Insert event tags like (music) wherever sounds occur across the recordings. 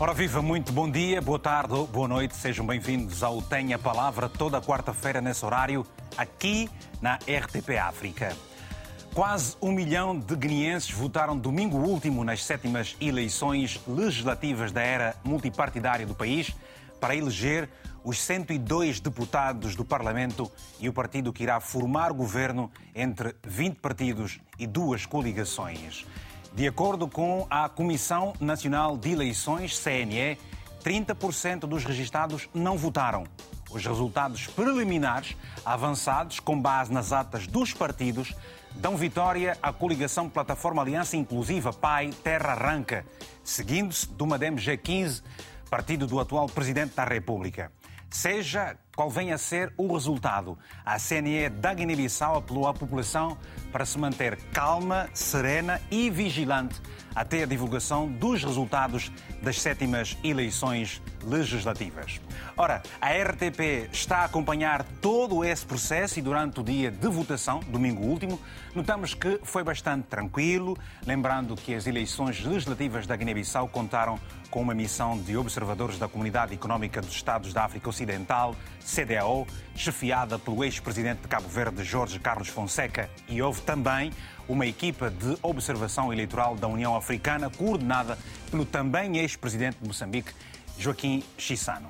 Ora viva, muito bom dia, boa tarde, boa noite, sejam bem-vindos ao Tenha Palavra toda quarta-feira nesse horário, aqui na RTP África. Quase um milhão de guineenses votaram domingo último nas sétimas eleições legislativas da era multipartidária do país para eleger os 102 deputados do Parlamento e o partido que irá formar governo entre 20 partidos e duas coligações. De acordo com a Comissão Nacional de Eleições, CNE, 30% dos registados não votaram. Os resultados preliminares, avançados com base nas atas dos partidos, dão vitória à coligação Plataforma Aliança Inclusiva PAI Terra Arranca, seguindo-se do Madem G15, partido do atual Presidente da República. Seja qual venha a ser o resultado, a CNE da Guiné-Bissau apelou à população para se manter calma, serena e vigilante até a divulgação dos resultados das sétimas eleições legislativas. Ora, a RTP está a acompanhar todo esse processo e durante o dia de votação, domingo último, notamos que foi bastante tranquilo, lembrando que as eleições legislativas da Guiné-Bissau contaram com uma missão de observadores da Comunidade Económica dos Estados da África Ocidental, CDAO, chefiada pelo ex-presidente de Cabo Verde, Jorge Carlos Fonseca, e houve também uma equipa de observação eleitoral da União Africana, coordenada pelo também ex-presidente de Moçambique, Joaquim Chissano.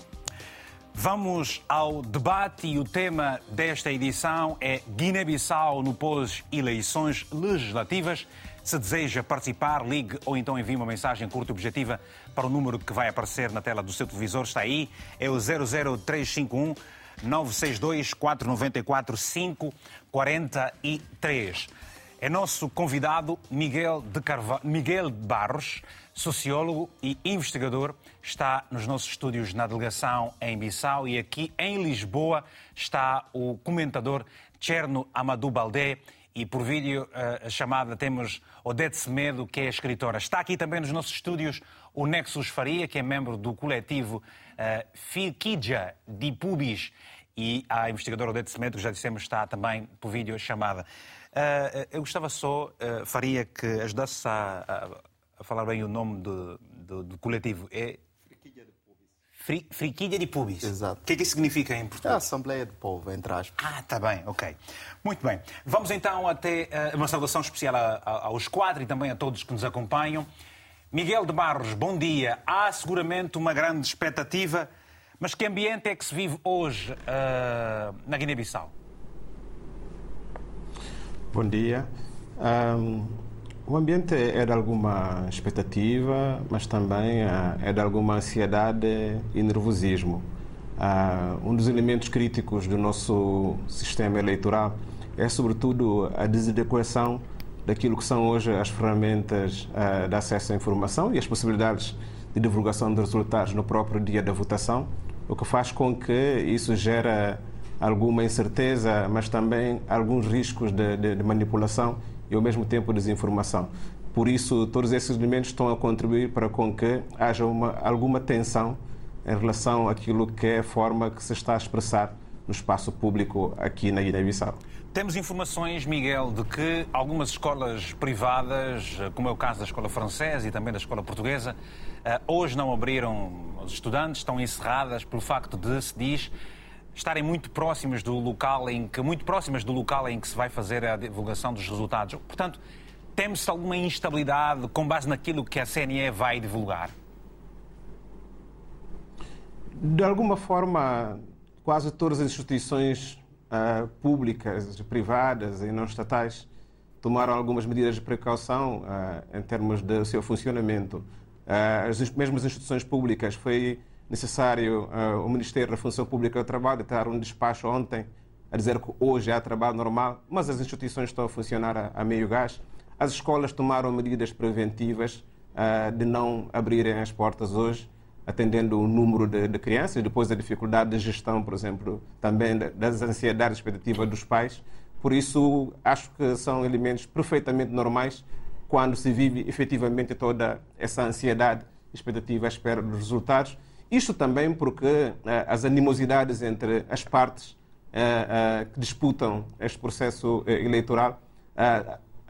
Vamos ao debate e o tema desta edição é Guiné-Bissau no pós-eleições legislativas. Se deseja participar, ligue ou então envie uma mensagem curta e objetiva para o número que vai aparecer na tela do seu televisor. Está aí, é o 00351 962 494 543. É nosso convidado Miguel de Carva... Miguel Barros, sociólogo e investigador, está nos nossos estúdios na delegação em Bissau e aqui em Lisboa está o comentador Cherno Amadou Baldé e por vídeo a chamada temos Odete Semedo, que é escritora. Está aqui também nos nossos estúdios o Nexus Faria, que é membro do coletivo uh, Filquidja de Pubis e a investigadora Odete Semedo, que já dissemos está também por vídeo chamada. Uh, eu gostava só, uh, Faria, que ajudasse a, a, a, falar bem o nome do, do, do coletivo. É Pubis. Friquilha de Pubis. Exato. O que é que isso significa em português? É a Assembleia de Povo, entre aspas. Ah, está bem, ok. Muito bem. Vamos então até uh, uma saudação especial a, aos quatro e também a todos que nos acompanham. Miguel de Barros, bom dia. Há seguramente uma grande expectativa, mas que ambiente é que se vive hoje na Guiné-Bissau? Bom dia. Um, o ambiente é de alguma expectativa, mas também uh, é de alguma ansiedade e nervosismo. Uh, um dos elementos críticos do nosso sistema eleitoral é, sobretudo, a desadequação daquilo que são hoje as ferramentas uh, de acesso à informação e as possibilidades de divulgação de resultados no próprio dia da votação, o que faz com que isso gera alguma incerteza, mas também alguns riscos de, de, de manipulação e ao mesmo tempo desinformação. Por isso, todos esses elementos estão a contribuir para com que haja uma, alguma tensão em relação àquilo que é a forma que se está a expressar no espaço público aqui na Guiné-Bissau. Temos informações, Miguel, de que algumas escolas privadas, como é o caso da escola francesa e também da escola portuguesa, eh, hoje não abriram os estudantes, estão encerradas pelo facto de, se diz, estarem muito próximas do local em que muito próximas do local em que se vai fazer a divulgação dos resultados. Portanto, temos alguma instabilidade com base naquilo que a CNE vai divulgar? De alguma forma, quase todas as instituições uh, públicas, privadas e não estatais tomaram algumas medidas de precaução uh, em termos do seu funcionamento. Uh, as mesmas instituições públicas foi necessário o Ministério da Função Pública do Trabalho dar um despacho ontem a dizer que hoje há trabalho normal, mas as instituições estão a funcionar a, a meio gás. As escolas tomaram medidas preventivas de não abrirem as portas hoje, atendendo o número de, de, crianças, depois a dificuldade de gestão, por exemplo, também das ansiedades expectativas dos pais. Por isso, acho que são elementos perfeitamente normais quando se vive efetivamente toda essa ansiedade, expectativa à espera dos resultados isto também porque uh, as animosidades entre as partes uh, uh, que disputam este processo eleitoral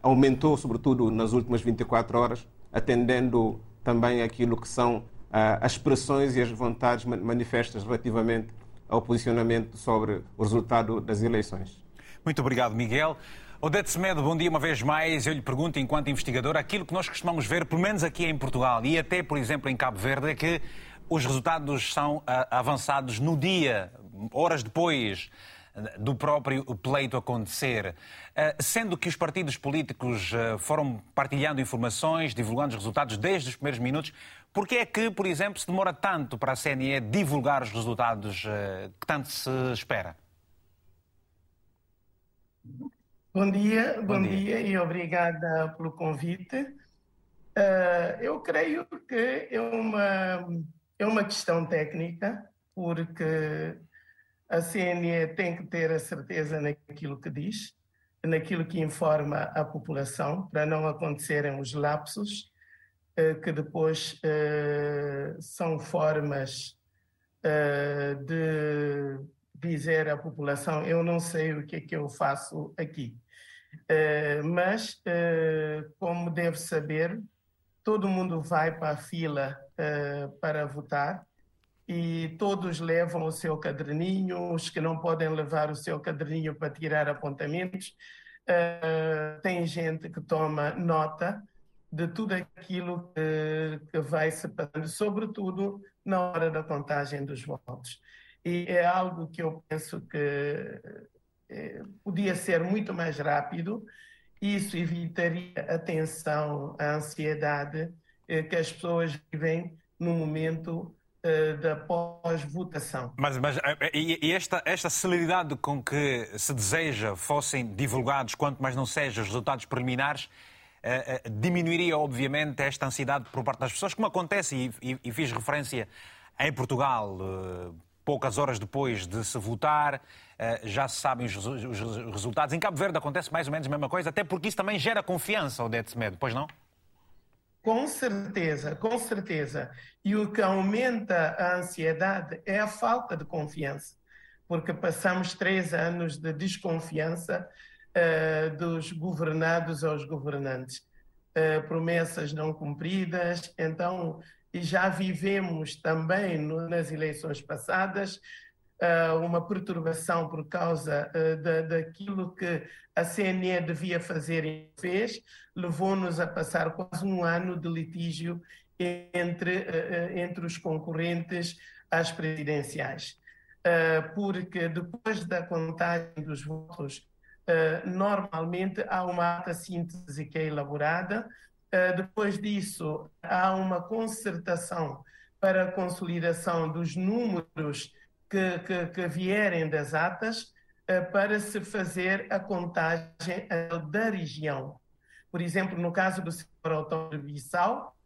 aumentou, sobretudo nas últimas 24 horas, atendendo também aquilo que são as expressões e as vontades manifestas relativamente ao posicionamento sobre o resultado das eleições. Muito obrigado, Miguel. Odete Semedo, bom dia uma vez mais. Eu lhe pergunto, enquanto investigador, aquilo que nós costumamos ver, pelo menos aqui em Portugal e até, por exemplo, em Cabo Verde, é que os resultados são avançados no dia, horas depois do próprio pleito acontecer. Sendo que os partidos políticos foram partilhando informações, divulgando os resultados desde os primeiros minutos, por que é que, por exemplo, se demora tanto para a CNE divulgar os resultados que tanto se espera? Bom dia, bom, bom dia. dia. e obrigada pelo convite. eu creio que é uma, é uma questão técnica, porque a CNE tem que ter a certeza naquilo que diz, naquilo que informa a população, para não acontecerem os lapsos, eh, que depois eh, são formas eh, de dizer à população: eu não sei o que é que eu faço aqui. Mas, como deve saber, todo mundo vai para a fila para votar e todos levam o seu caderninho, os que não podem levar o seu caderninho para tirar apontamentos. Uh, tem gente que toma nota de tudo aquilo que, que vai se passando, sobretudo na hora da contagem dos votos. E é algo que eu penso que eh, podia ser muito mais rápido, isso evitaria a tensão, a ansiedade eh, que as pessoas vivem no momento eh, da pós-votação. Mas, mas eh, e esta, esta celeridade com que se deseja fossem divulgados, quanto mais não seja, os resultados preliminares, eh, diminuiria, obviamente, esta ansiedade por parte das pessoas, como acontece, e, fiz referência em Portugal, poucas horas depois de se votar, já se sabem os, os, resultados. Em Cabo Verde acontece mais ou menos a mesma coisa, até porque isso também gera confiança, Odete Semedo, pois não? Com certeza, com certeza. E o que aumenta a ansiedade é a falta de confiança, porque passamos três anos de desconfiança uh, dos governados aos governantes. Uh, promessas não cumpridas, então, já vivemos também no, nas eleições passadas uh, uma perturbação por causa da, daquilo que a CNE devia fazer e fez, levou-nos a passar quase um ano de litígio entre, entre os concorrentes às presidenciais. porque depois da contagem dos votos, normalmente há uma ata síntese que é elaborada, depois disso, há uma concertação para a consolidação dos números que, que, que vierem das atas uh, para se fazer a contagem da região. Por exemplo, no caso do setor autónomo de Bissau,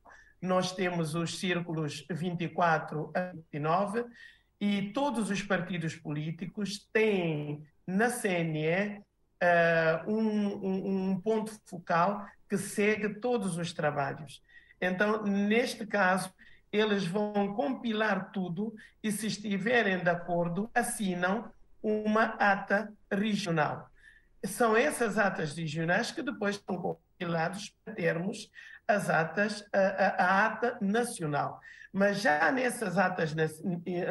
nós temos os círculos 24 a 29 e todos os partidos políticos têm na CNE uh, eh, um, um, ponto focal que segue todos os trabalhos. Então, neste caso, eles vão compilar tudo e, se estiverem de acordo, assinam uma ata regional. São essas atas regionais que depois são compiladas para termos as atas, a, a, a ata nacional. Mas já nessas atas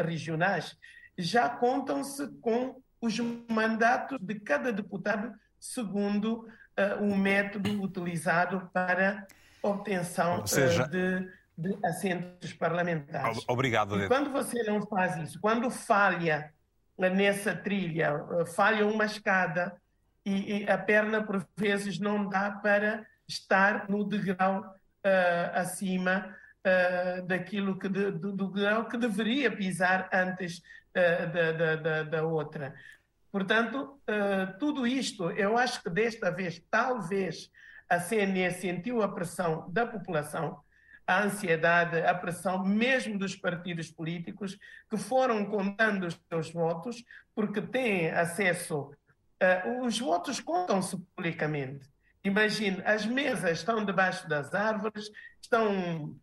regionais, já contam-se com os mandatos de cada deputado segundo uh, o método utilizado para obtenção seja... uh, de de assentos parlamentares. Obrigado. E quando você não faz isso, quando falha nessa trilha, falha uma escada e, e a perna por vezes não dá para estar no degrau uh, acima daquilo que de, do, do, grau que deveria pisar antes da, da, da, da, outra. Portanto, tudo isto, eu acho que desta vez, talvez a CNE sentiu a pressão da população a ansiedade, a pressão, mesmo dos partidos políticos, que foram contando os seus votos, porque têm acesso. Uh, os votos contam-se publicamente. Imagine, as mesas estão debaixo das árvores, estão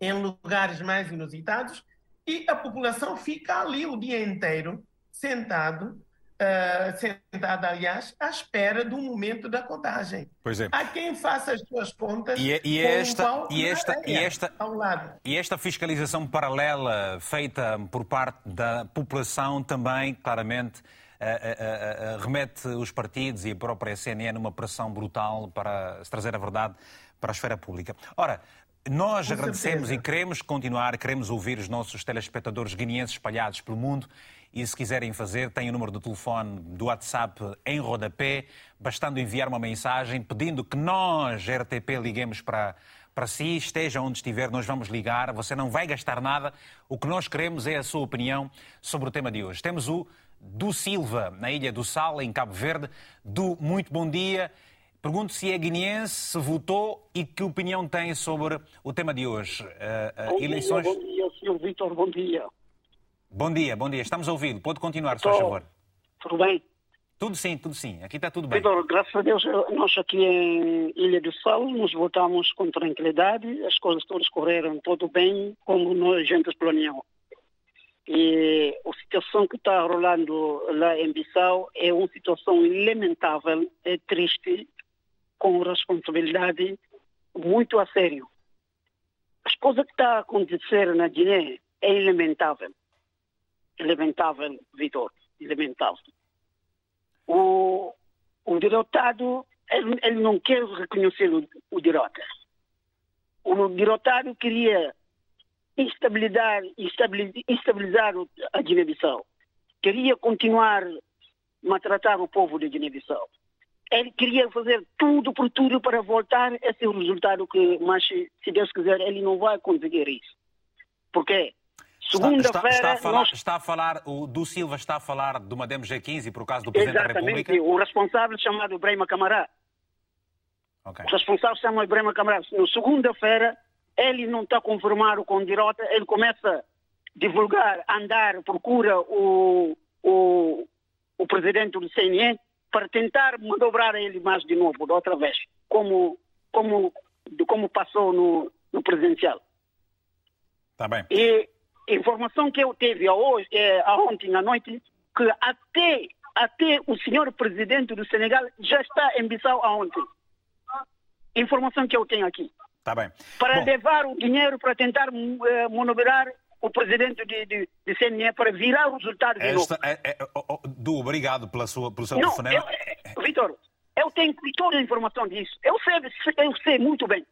em lugares mais inusitados e a população fica ali o dia inteiro, sentado, uh, sentada, aliás, à espera do momento da contagem. Pois é. Há quem faça as suas contas e, é, e é esta, e esta, e esta, ao lado. E esta fiscalização paralela feita por parte da população também, claramente, uh, uh, remete os partidos e a própria CNN numa pressão brutal para se trazer a verdade para a esfera pública. Ora, nós Com agradecemos certeza. e queremos continuar, queremos ouvir os nossos telespectadores guineenses espalhados pelo mundo e se quiserem fazer, têm o número do telefone do WhatsApp em rodapé, bastando enviar uma mensagem pedindo que nós, RTP, liguemos para, para si, esteja onde estiver, nós vamos ligar, você não vai gastar nada. O que nós queremos é a sua opinião sobre o tema de hoje. Temos o do Silva, na Ilha do Sal, em Cabo Verde. Do muito bom dia. Pergunto se é guineense, se votou e que opinião tem sobre o tema de hoje. Uh, uh, eleições... Dia, bom dia, Sr. Vitor, bom dia. Bom dia, bom dia. Estamos a ouvir. Pode continuar, se faz favor. Tudo bem? Tudo sim, tudo sim. Aqui está tudo bem. Vitor, graças a Deus, nós aqui em Ilha do Sal nos votamos com tranquilidade. As coisas todas correram tudo bem, como nós, gente planeamos. E a situação que está rolando lá em Bissau é uma situação lamentável, é triste, com responsabilidade muito a sério. As coisas que estão a acontecer na Guiné é lamentável. É lamentável, Vitor, lamentável. O, o derrotado, ele, ele não quer reconhecer o, o derrota. O derrotado queria estabilizar, estabilizar a Guiné-Bissau. Queria continuar maltratar o povo de Guiné-Bissau. Ele queria fazer tudo por tudo para voltar a ser o resultado que, mas se Deus quiser, ele não vai conseguir isso. Porque segunda-feira... Está, está, nós... está, a falar, o do Silva está a falar do Madame G15 por causa do Presidente Exatamente, da República? o responsável chamado Brema Camará. Okay. O responsável chamado Brema Camará. No segunda-feira ele não está conformado com derrota, ele começa a divulgar, andar, procura o, o, o presidente do CNE para tentar manobrar ele mais de novo, de outra vez, como, como, como passou no, no presidencial. Tá bem. E a informação que eu tive hoje, é, ontem à noite, que até, até o senhor presidente do Senegal já está em Bissau ontem. Informação que eu tenho aqui. Tá bem. Para Bom. levar o dinheiro para tentar uh, manobrar o presidente de, de, de CNE para virar o resultado de Esta, novo. É, é, oh, oh, Du, obrigado pela sua, pelo seu telefonema. Vitor, eu tenho toda a informação disso. Eu sei, eu sei muito bem.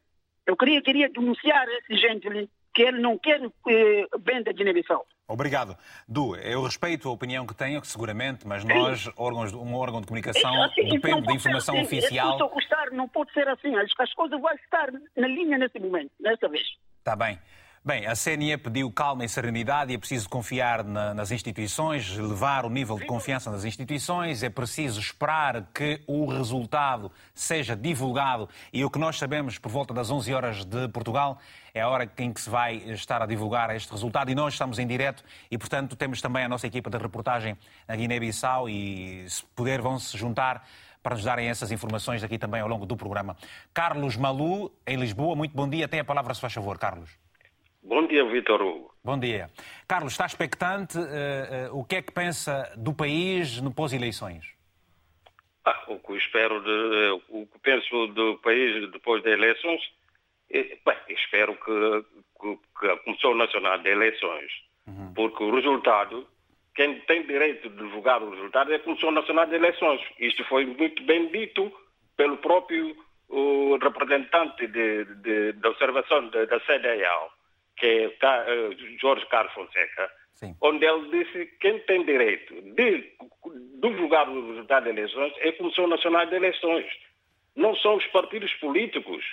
Eu queria, queria denunciar esse gente ali que ele não quer eh, bem da Guiné-Bissau. Obrigado. Du, eu respeito a opinião que tenho, seguramente, mas nós, órgãos, um órgão de comunicação, é assim, depende da informação assim. oficial. É custar, não pode ser assim. As coisas vão estar na linha nesse momento, nessa vez. Está bem. Bem, a CNE pediu calma e serenidade, é preciso confiar na, nas instituições, levar o nível de confiança nas instituições, é preciso esperar que o resultado seja divulgado e o que nós sabemos por volta das 11 horas de Portugal é a hora em que se vai estar a divulgar este resultado e nós estamos em direto e, portanto, temos também a nossa equipa de reportagem na Guiné-Bissau e, se puder, vão se juntar para nos darem essas informações aqui também ao longo do programa. Carlos Malu, em Lisboa, muito bom dia. Tem a palavra, se faz favor, Carlos. Bom dia, Vitor Hugo. Bom dia. Carlos, está expectante? Uh, uh, o que é que pensa do país no pós-eleições? Ah, o que espero, de, o que penso do país depois das eleições, é, bem, espero que, que, que, a Comissão Nacional de Eleições, uhum. porque o resultado, quem tem direito de divulgar o resultado é a Comissão Nacional de Eleições. Isto foi muito bem dito pelo próprio o representante de, de, de observação da CDAO que está uh, Jorge Carlos Fonseca, Sim. onde ele disse que quem tem direito de divulgar o resultado das eleições é a Comissão Nacional de Eleições. Não são os partidos políticos.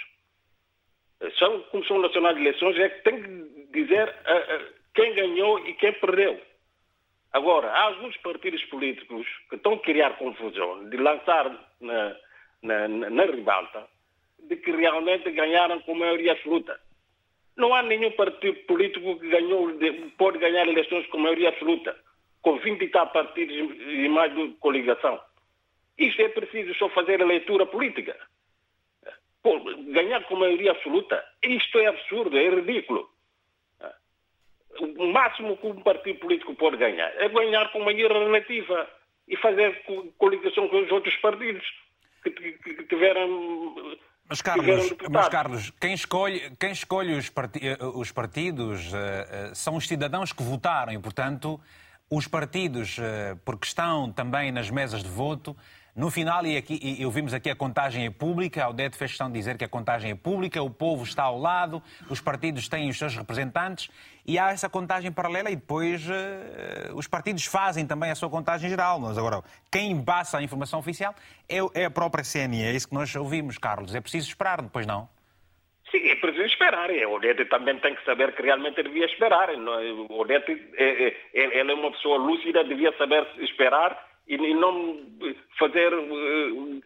São a Comissão Nacional de Eleições é que tem que dizer uh, uh, quem ganhou e quem perdeu. Agora, há alguns partidos políticos que estão a criar confusão de lançar na, na, na ribalta de que realmente ganharam com maioria absoluta. Não há nenhum partido político que ganhou, pode ganhar eleições com maioria absoluta, com 20 e tal partidos e mais de coligação. Isto é preciso só fazer a leitura política. Pô, ganhar com maioria absoluta, isto é absurdo, é ridículo. O máximo que um partido político pode ganhar é ganhar com maioria relativa. e fazer coligação com os outros partidos que, tiveram. Mas Carlos, mas Carlos, quem escolhe, quem escolhe os, os partidos uh, são os cidadãos que votaram e, portanto, os partidos, uh, porque estão também nas mesas de voto, no final, e, aqui, e ouvimos aqui a contagem é pública, a Odete fez questão de dizer que a contagem é pública, o povo está ao lado, os partidos têm os seus representantes e há essa contagem paralela e depois uh, os partidos fazem também a sua contagem geral. Mas agora, quem passa a informação oficial é, é a própria CNE, é isso que nós ouvimos, Carlos. É preciso esperar, depois não? Sim, é preciso esperar. O Odete também tem que saber que realmente devia esperar. O Odete é, é, é, é uma pessoa lúcida, devia saber esperar e, e não fazer uh,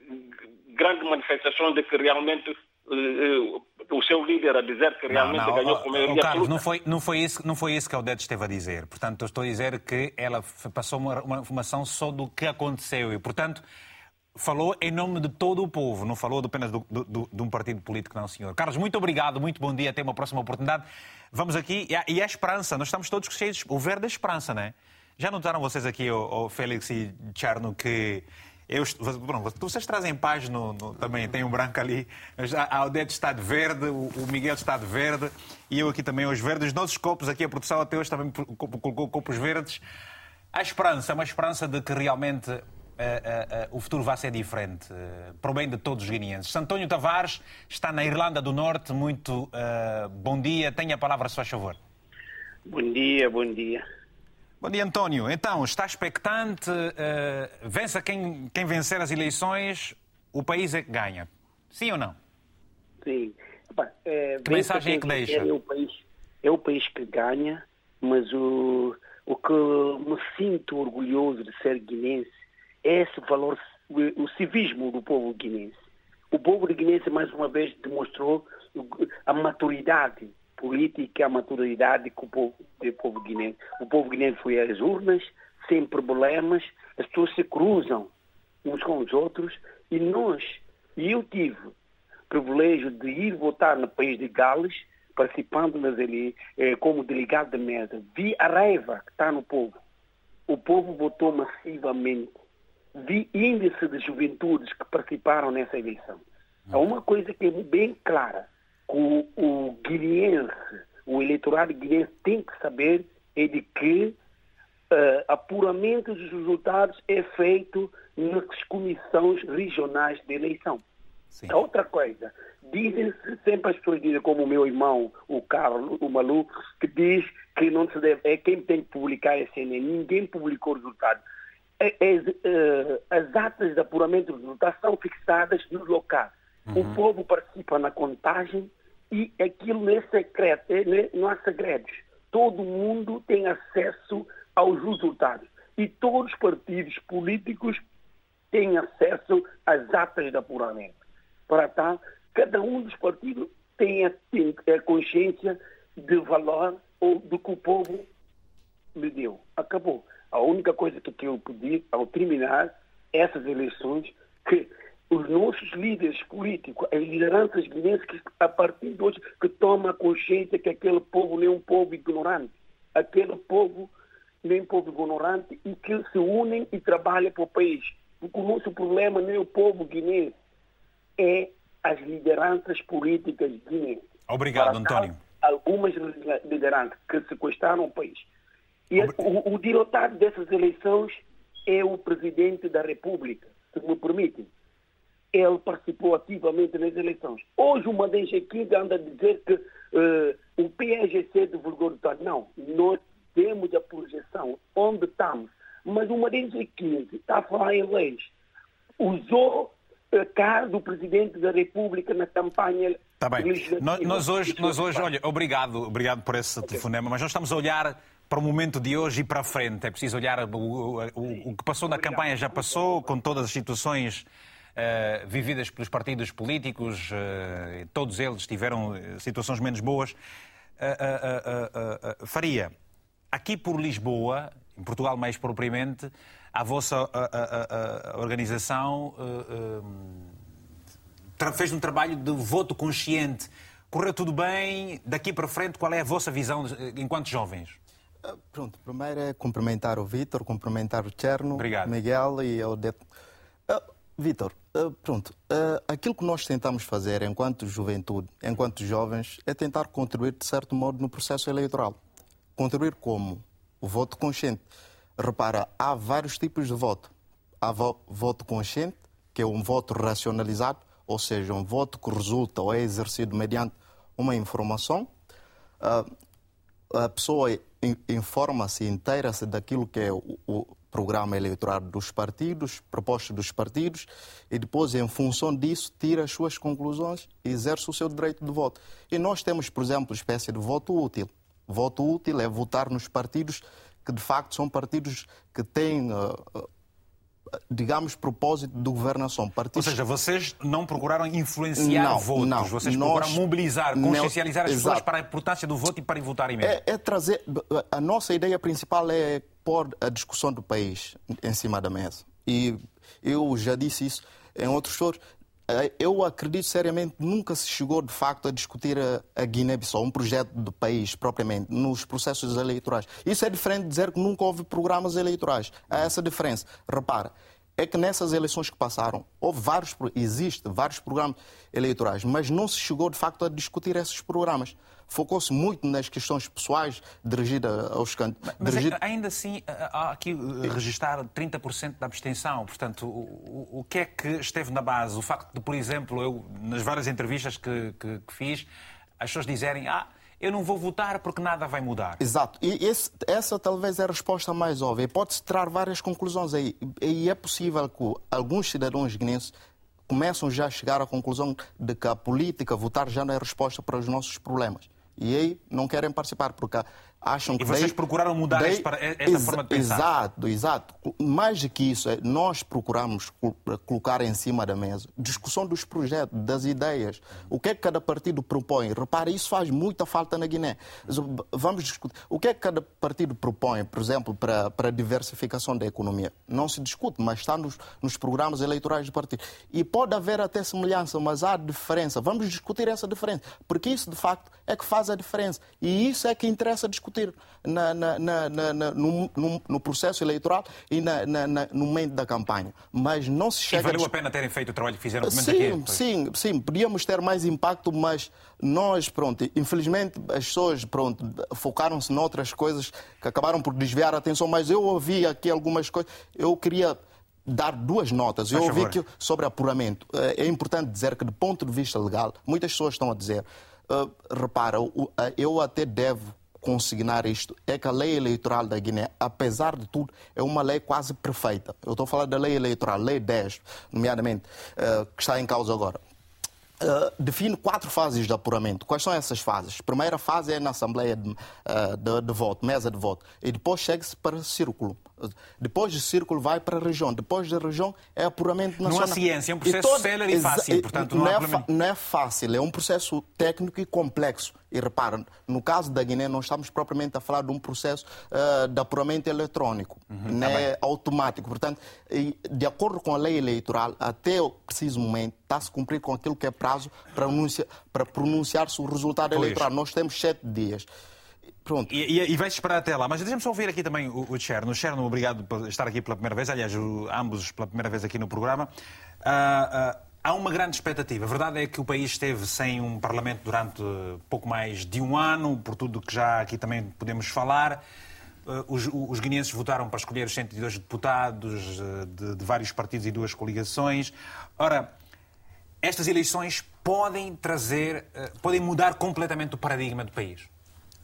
grande manifestação de que realmente uh, o seu líder a dizer que realmente não, não, ganhou com maioria Carlos, não foi, não, foi isso, não foi isso que a Odete esteve a dizer. Portanto, eu estou a dizer que ela passou uma, uma informação só do que aconteceu e, portanto, falou em nome de todo o povo, não falou apenas do, do, de um partido político, não, senhor. Carlos, muito obrigado, muito bom dia, até uma próxima oportunidade. Vamos aqui, e a, e a esperança, nós estamos todos cheios, o verde é esperança, não é? Já notaram vocês aqui, o, o Félix e Cherno, que eu, bom, vocês trazem paz no, no, também, tem um branco ali. A Odete está de verde, o, o, Miguel está de verde e eu aqui também os verdes. Os nossos copos aqui, a produção até hoje também colocou copos verdes. A esperança, uma esperança de que realmente uh, uh, uh, o futuro vai ser diferente, para o bem de todos os guineenses. Santónio Tavares está na Irlanda do Norte. Muito bom dia. Tenha a palavra, se faz favor. Bom dia, bom dia. Bom dia, António. Então, está expectante? Uh, vença quem, quem vencer as eleições, o país é que ganha. Sim ou não? Sim. Epá, é, que mensagem é que deixa? É o, país, é o país que ganha, mas o, o que me sinto orgulhoso de ser guinense é esse valor, o civismo do povo guinense. O povo de Guiné mais uma vez demonstrou a maturidade política, a maturidade que o povo, o povo guinense. O povo guinense foi às urnas, sem problemas, as pessoas se cruzam uns com os outros e nós, e eu tive privilégio de ir votar no país de Gales, participando nas ali eh, como delegado de mesa, vi a raiva que está no povo. O povo votou massivamente. Vi índice de juventudes que participaram nessa eleição. Há uma coisa que é bem clara o, o guineense, o eleitorado guineense tem que saber é de que uh, apuramento dos resultados é feito nas comissões regionais de eleição. Sim. Outra coisa, dizem -se, sempre as pessoas dizem, como o meu irmão, o Carlos, o Malu, que diz que não se deve, é quem tem que publicar esse CNN. Ninguém publicou o resultado. É, é, uh, as atas de apuramento dos resultados são fixadas nos locais. Uhum. O povo participa na contagem e aquilo não é secreto, é, é, não há segredos. Todo mundo tem acesso aos resultados. E todos os partidos políticos têm acesso às atas de apuramento. Para tal, cada um dos partidos tem a, tem a consciência de valor ou do que o povo lhe deu. Acabou. A única coisa que eu pedi ao terminar essas eleições que os nossos líderes políticos, as lideranças guinenses, que, a partir de hoje, que tomam consciência que aquele povo nem é um povo ignorante, aquele povo nem é um povo ignorante e que se unem e trabalham para o país. Porque o nosso problema nem é o povo guinense, é as lideranças políticas guinenses. Obrigado, para António. Algumas lideranças que sequestraram o país. E o, o dessas eleições é o presidente da República, se me permitem ele participou ativamente nas eleições. Hoje o Madenche King anda a dizer que uh, o PSGC divulgou resultado. Não, nós temos a projeção onde estamos. Mas o Madenche King está a falar em leis. Usou a cara do Presidente da República na campanha Está bem. Nós, nós, hoje, nós hoje, olha, obrigado, obrigado por esse okay. telefonema, mas nós estamos a olhar para o momento de hoje e para a frente. É preciso olhar o, o, o, o que passou na campanha já passou, com todas as situações uh, vividas pelos partidos políticos, uh, todos eles tiveram eh, situações menos boas. Uh, Faria, aqui por Lisboa, em Portugal mais propriamente, a vossa organização fez um trabalho de voto consciente. Correu tudo bem? Daqui para frente, qual é a vossa visão enquanto jovens? Pronto, primeiro é cumprimentar o Vitor, cumprimentar o Cherno, Obrigado. Miguel e o Vitor, uh, pronto, aquilo que nós tentamos fazer enquanto juventude, enquanto jovens, é tentar contribuir de certo modo no processo eleitoral. Contribuir como? O voto consciente. Repara, há vários tipos de voto. Há vo voto consciente, que é um voto racionalizado, ou seja, um voto que resulta ou é exercido mediante uma informação. a pessoa informa-se, inteira-se daquilo que é o, programa eleitoral dos partidos, propostas dos partidos, e depois, em função disso, tira as suas conclusões e exerce o seu direito de voto. E nós temos, por exemplo, espécie de voto útil. Voto útil é votar nos partidos que, de facto, são partidos que têm uh, digamos, propósito de governação. Partidos... Ou seja, vocês não procuraram influenciar não, votos, não. vocês Nós, procuraram mobilizar, consciencializar não, as pessoas para a importância do voto e para votarem mesmo. É, é, trazer. A nossa ideia principal é pôr a discussão do país em cima da mesa. E eu já disse isso em outros foros. Eh, eu acredito seriamente nunca se chegou de facto a discutir a, Guiné-Bissau, um projeto de país propriamente, nos processos eleitorais. Isso é diferente de dizer que nunca houve programas eleitorais. Há essa diferença. Repara, é que nessas eleições que passaram, houve vários, existe vários programas eleitorais, mas não se chegou de facto a discutir esses programas focou-se muito nas questões pessoais dirigidas aos candidatos. Mas dirigida... é ainda assim, há aqui eh, registrar 30% da abstenção. Portanto, o, o, que é que esteve na base? O facto de, por exemplo, eu, nas várias entrevistas que, que, que fiz, as pessoas dizerem ah, eu não vou votar porque nada vai mudar. Exato. E esse, essa talvez é a resposta mais óbvia. Pode-se tirar várias conclusões aí. E é possível que alguns cidadãos guinenses começam já a chegar à conclusão de que a política, votar, já não é resposta para os nossos problemas. E aí não querem participar, porque acham que. E vocês daí, procuraram mudar esta forma de pensar? Exato, exato. Mais do que isso, é, nós procuramos colocar em cima da mesa discussão dos projetos, das ideias. O que é que cada partido propõe? Repare, isso faz muita falta na Guiné. Vamos discutir. O que é que cada partido propõe, por exemplo, para, para a diversificação da economia? Não se discute, mas está nos, nos programas eleitorais do partido. E pode haver até semelhança, mas há diferença. Vamos discutir essa diferença, porque isso, de facto, é que faz a diferença. E isso é que interessa discutir na, na, na, no, no, no, processo eleitoral e no momento da campanha. Mas não se chega... E valeu a pena terem feito o trabalho que fizeram sim, aqui? Sim, sim. Podíamos ter mais impacto, mas nós, pronto, infelizmente as pessoas, pronto, focaram-se noutras coisas que acabaram por desviar a atenção, mas eu ouvi aqui algumas coisas. Eu queria dar duas notas. Eu ouvi que sobre apuramento. É importante dizer que, do ponto de vista legal, muitas pessoas estão a dizer Uh, repara, uh, eu até devo consignar isto, é que a lei eleitoral da Guiné, apesar de tudo, é uma lei quase perfeita. Eu estou a falar da lei eleitoral, lei 10, nomeadamente, uh, que está em causa agora. Uh, define quatro fases de apuramento. Quais são essas fases? Primeira fase é na Assembleia de, uh, de, de voto, mesa de voto. E depois chega-se para o círculo. Depois do círculo vai para a região. Depois da região é apuramento nacional. Não há ciência, é um processo todo... célere e fácil. Portanto, não, não, é não é fácil, é um processo técnico e complexo. E repara, no caso da Guiné, não estamos propriamente a falar de um processo uh, de apuramento eletrônico, uhum, não é tá automático. Portanto, de acordo com a lei eleitoral, até o preciso momento, está-se a cumprir com aquilo que é prazo para pronunciar-se o resultado pois. eleitoral. Nós temos sete dias. Pronto. E, e, e vai-se esperar até lá. Mas deixa-me só ouvir aqui também o, o Cherno. Cherno, obrigado por estar aqui pela primeira vez. Aliás, o, ambos pela primeira vez aqui no programa. Uh, uh, há uma grande expectativa. A verdade é que o país esteve sem um Parlamento durante pouco mais de um ano, por tudo que já aqui também podemos falar. Uh, os, os guineenses votaram para escolher os 102 deputados de, de vários partidos e duas coligações. Ora, estas eleições podem trazer, podem mudar completamente o paradigma do país.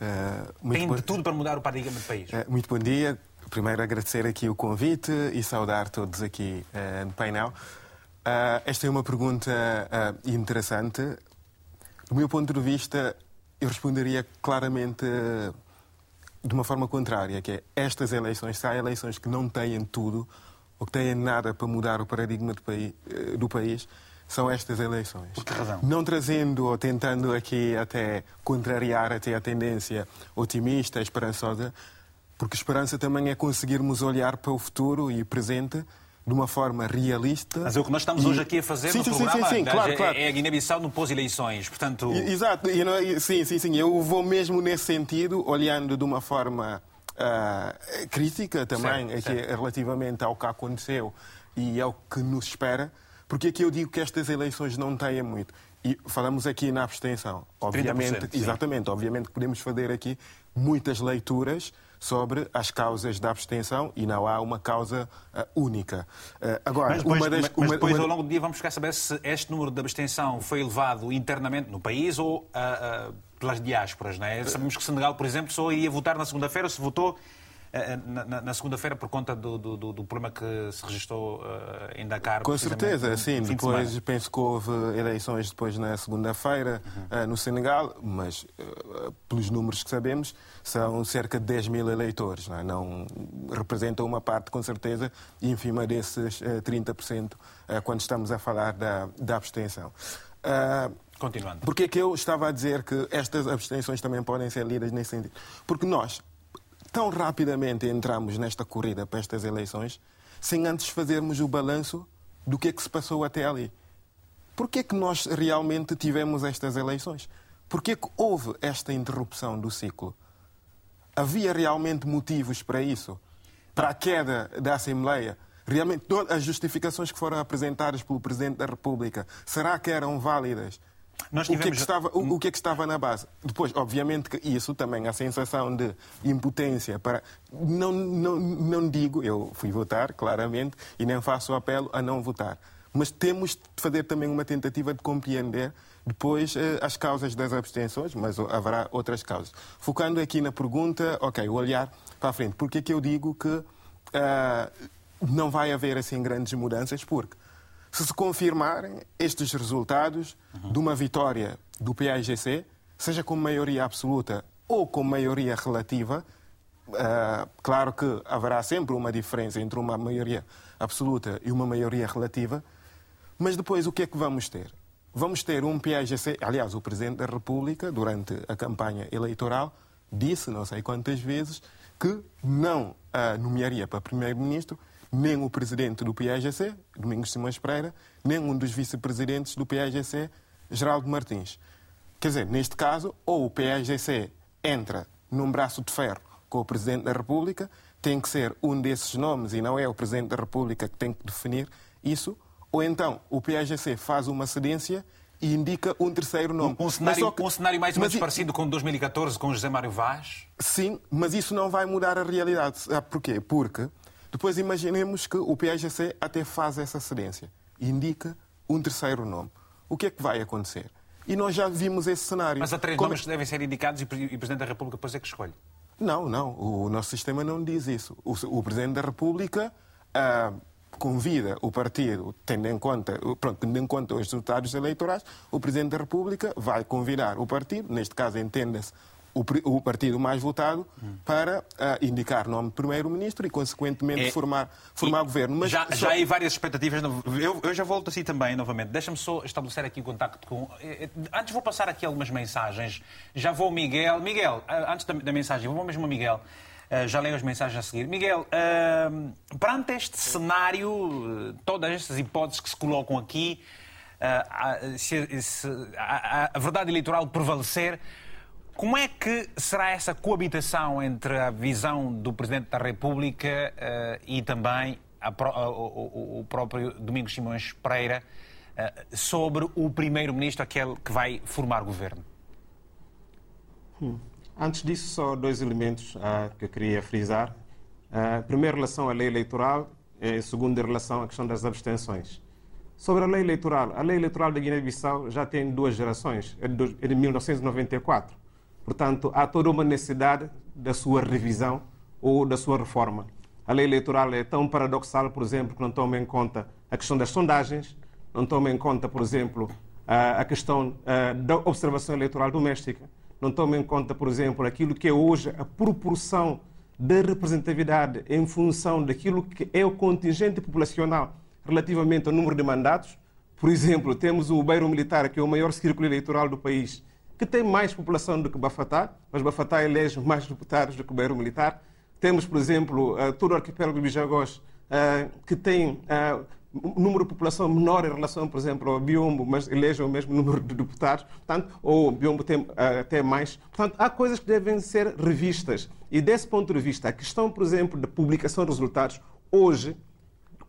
Uh, Tem de tudo para mudar o paradigma do país. Uh, muito bom dia. Primeiro agradecer aqui o convite e saudar todos aqui uh, no painel. esta é uma pergunta interessante. Do meu ponto de vista, eu responderia claramente de uma forma contrária, que é estas eleições, se há eleições que não têm tudo ou que têm nada para mudar o paradigma do país, do país são estas eleições. Por que razão? Não trazendo ou tentando aqui até contrariar até a tendência otimista, esperançosa, porque esperança também é conseguirmos olhar para o futuro e presente de uma forma realista. Mas é o que nós estamos e... hoje aqui a fazer sim, no sim, programa sim, sim, claro, é, claro. é a Guiné-Bissau no pós-eleições, portanto... Exato, sim, sim, sim, eu vou mesmo nesse sentido, olhando de uma forma uh, crítica também Certo, certo. relativamente ao que aconteceu e ao que nos espera. Porque aqui eu digo que estas eleições não têm muito. E falamos aqui na abstenção. Obviamente, 30%, sim. exatamente, obviamente podemos fazer aqui muitas leituras sobre as causas da abstenção e não há uma causa ah, única. Ah, agora, Mas depois, uma das, mas- mas depois uma- ao longo do dia, vamos ficar a saber se este número de abstenção foi elevado internamente no país ou ah, ah, pelas diásporas. Não é? Sabemos que Senegal, por exemplo, só iria votar na segunda-feira se votou na, na- na segunda-feira por conta do, do- do- problema que se registrou ah, em Dakar. Com certeza, no sim. de Depois semana. penso que houve eleições depois na segunda-feira Uhum. eh, no Senegal, mas eh, pelos números que sabemos são cerca de 10 mil eleitores. Não, é? Não representam uma parte, com certeza, ínfima desses eh, 30% eh, quando estamos a falar da, da abstenção. Continuando. Porque é que eu estava a dizer que estas abstenções também podem ser lidas nesse sentido? Porque nós, tão rapidamente entramos nesta corrida para estas eleições, sem antes fazermos o balanço do que é que se passou até ali. Porquê é que nós realmente tivemos estas eleições? Porquê é que houve esta interrupção do ciclo? Havia realmente motivos para isso? Para a queda da Assembleia? Realmente, todas as justificações que foram apresentadas pelo Presidente da República, será que eram válidas? O que, é que estava, o, o que é que estava na base? Depois, obviamente, que isso também, a sensação de impotência para. Não, não, não digo, eu fui votar, claramente, e nem faço apelo a não votar. Mas temos de fazer também uma tentativa de compreender depois eh, as causas das abstenções, mas haverá outras causas. Focando aqui na pergunta, ok, o olhar para a frente. Porquê é que eu digo que ah, não vai haver assim grandes mudanças? Porque se se confirmarem estes resultados de uma vitória do PAIGC, seja com maioria absoluta ou com maioria relativa, ah, claro que haverá sempre uma diferença entre uma maioria absoluta e uma maioria relativa, mas depois o que é que vamos ter? Vamos ter um PAIGC, aliás, o Presidente da República, durante a campanha eleitoral, disse, não sei quantas vezes, que não nomearia para Primeiro-Ministro nem o Presidente do PAIGC, Domingos Simões Pereira, nem um dos Vice-Presidentes do PAIGC, Geraldo Martins. Quer dizer, neste caso, ou o PAIGC entra num braço de ferro com o Presidente da República, tem que ser um desses nomes e não é o Presidente da República que tem que definir isso, ou então o PAIGC faz uma cedência e indica um terceiro nome. Um Mas cenário, que- um cenário mais ou mas menos i- parecido com 2014, com José Mário Vaz. Sim, mas isso não vai mudar a realidade. Sabe porquê? Porque depois imaginemos que o PAGC até faz essa cedência e indica um terceiro nome. O que é que vai acontecer? E nós já vimos esse cenário. Mas há três Como- nomes que devem ser indicados e o Pre- o Presidente da República depois é que escolhe. Não, não. O nosso sistema não diz isso. O, o Presidente da República ah, convida o partido, tendo em, conta, pronto, tendo em conta os resultados eleitorais, o Presidente da República vai convidar o partido, neste caso entenda-se o, o partido mais votado, para ah, indicar nome de Primeiro-Ministro e, consequentemente, É- formar, formar E governo. Mas já, só- já há várias expectativas. Eu, eu já volto assim também, novamente. Deixa-me só estabelecer aqui o contacto com. eh, eh, Antes vou passar aqui algumas mensagens. Já vou ao Miguel. Miguel, ah, antes da, da mensagem, vou mesmo Miguel. Ah, já leio as mensagens a seguir. Miguel, ah, perante este cenário, eh, todas estas hipóteses que se colocam aqui, ah, se, se a verdade eleitoral prevalecer, como é que será essa coabitação entre a visão do Presidente da República eh, e também pró- a- o, o- próprio Domingos Simões Pereira eh, sobre o Primeiro-Ministro, aquele que vai formar governo? Antes disso, só dois elementos ah, que eu queria frisar. Ah, primeiro, em relação à lei eleitoral, e segundo, em relação à questão das abstenções. Sobre a lei eleitoral, a lei eleitoral da Guiné-Bissau já tem duas gerações, é de 1994. Portanto, há toda uma necessidade da sua revisão ou da sua reforma. A lei eleitoral é tão paradoxal, por exemplo, que não toma em conta a questão das sondagens, não toma em conta, por exemplo, a questão da observação eleitoral doméstica, não toma em conta, por exemplo, aquilo que é hoje a proporção da representatividade em função daquilo que é o contingente populacional relativamente ao número de mandatos. Por exemplo, temos o Beiro Militar, que é o maior círculo eleitoral do país, que tem mais população do que Bafatá, mas Bafatá elege mais deputados do que o Beiro Militar. Temos, por exemplo, eh, todo o arquipélago de Bijagós, eh, que tem eh, um número de população menor em relação, por exemplo, ao Biombo, mas elege o mesmo número de deputados, portanto, ou o Biombo tem uh, até mais. Portanto, há coisas que devem ser revistas. E desse ponto de vista, a questão, por exemplo, da publicação de resultados, hoje,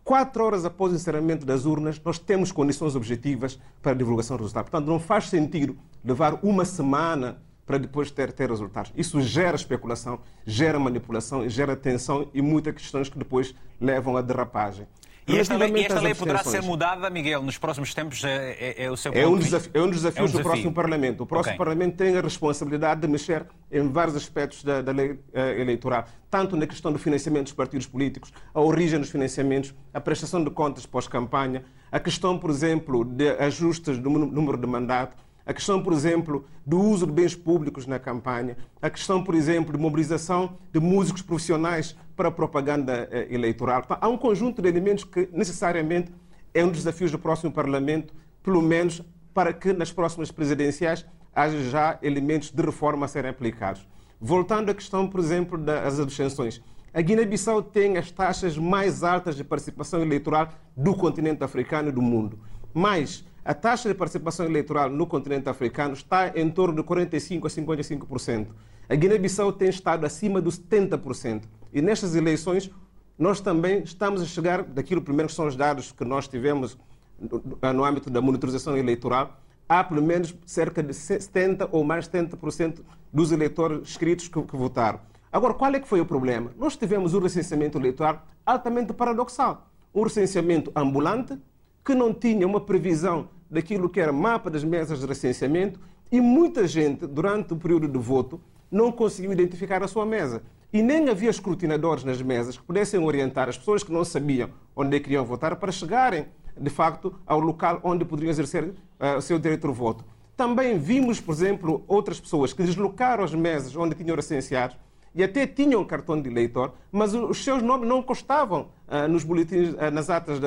quatro horas após o encerramento das urnas, nós temos condições objetivas para a divulgação dos resultados. Portanto, não faz sentido levar uma semana para depois ter, ter resultados. Isso gera especulação, gera manipulação, gera tensão e muitas questões que depois levam à derrapagem. E esta lei, esta lei poderá ser mudada, Miguel, nos próximos tempos? É, é, é o seu é um, desafio, é um dos desafios é um desafio. do próximo Parlamento. O próximo okay. Parlamento tem a responsabilidade de mexer em vários aspectos da, da lei uh, eleitoral, tanto na questão do financiamento dos partidos políticos, a origem dos financiamentos, a prestação de contas pós-campanha, a questão, por exemplo, de ajustes do número de mandato, a questão, por exemplo, do uso de bens públicos na campanha, a questão, por exemplo, de mobilização de músicos profissionais para a propaganda eh, eleitoral. Então, há um conjunto de elementos que necessariamente é um dos desafios do próximo Parlamento, pelo menos para que nas próximas presidenciais haja já elementos de reforma a serem aplicados. Voltando à questão, por exemplo, das abstenções. A Guiné-Bissau tem as taxas mais altas de participação eleitoral do continente africano e do mundo. Mas a taxa de participação eleitoral no continente africano está em torno de 45% a 55%. A Guiné-Bissau tem estado acima dos 70%. E nestas eleições, nós também estamos a chegar, daquilo primeiro que são os dados que nós tivemos no, âmbito da monitorização eleitoral, há pelo menos cerca de 70% ou mais 70% dos eleitores inscritos que, que votaram. Agora, qual é que foi o problema? Nós tivemos um recenseamento eleitoral altamente paradoxal. Um recenseamento ambulante, que não tinha uma previsão daquilo que era mapa das mesas de recenseamento e muita gente, durante o período de voto, não conseguiu identificar a sua mesa. E nem havia escrutinadores nas mesas que pudessem orientar as pessoas que não sabiam onde queriam votar para chegarem, de facto, ao local onde poderiam exercer uh, o seu direito de voto. Também vimos, por exemplo, outras pessoas que deslocaram as mesas onde tinham recenseados e até tinham cartão de eleitor, mas os seus nomes não constavam uh, nos boletins, uh, nas atas,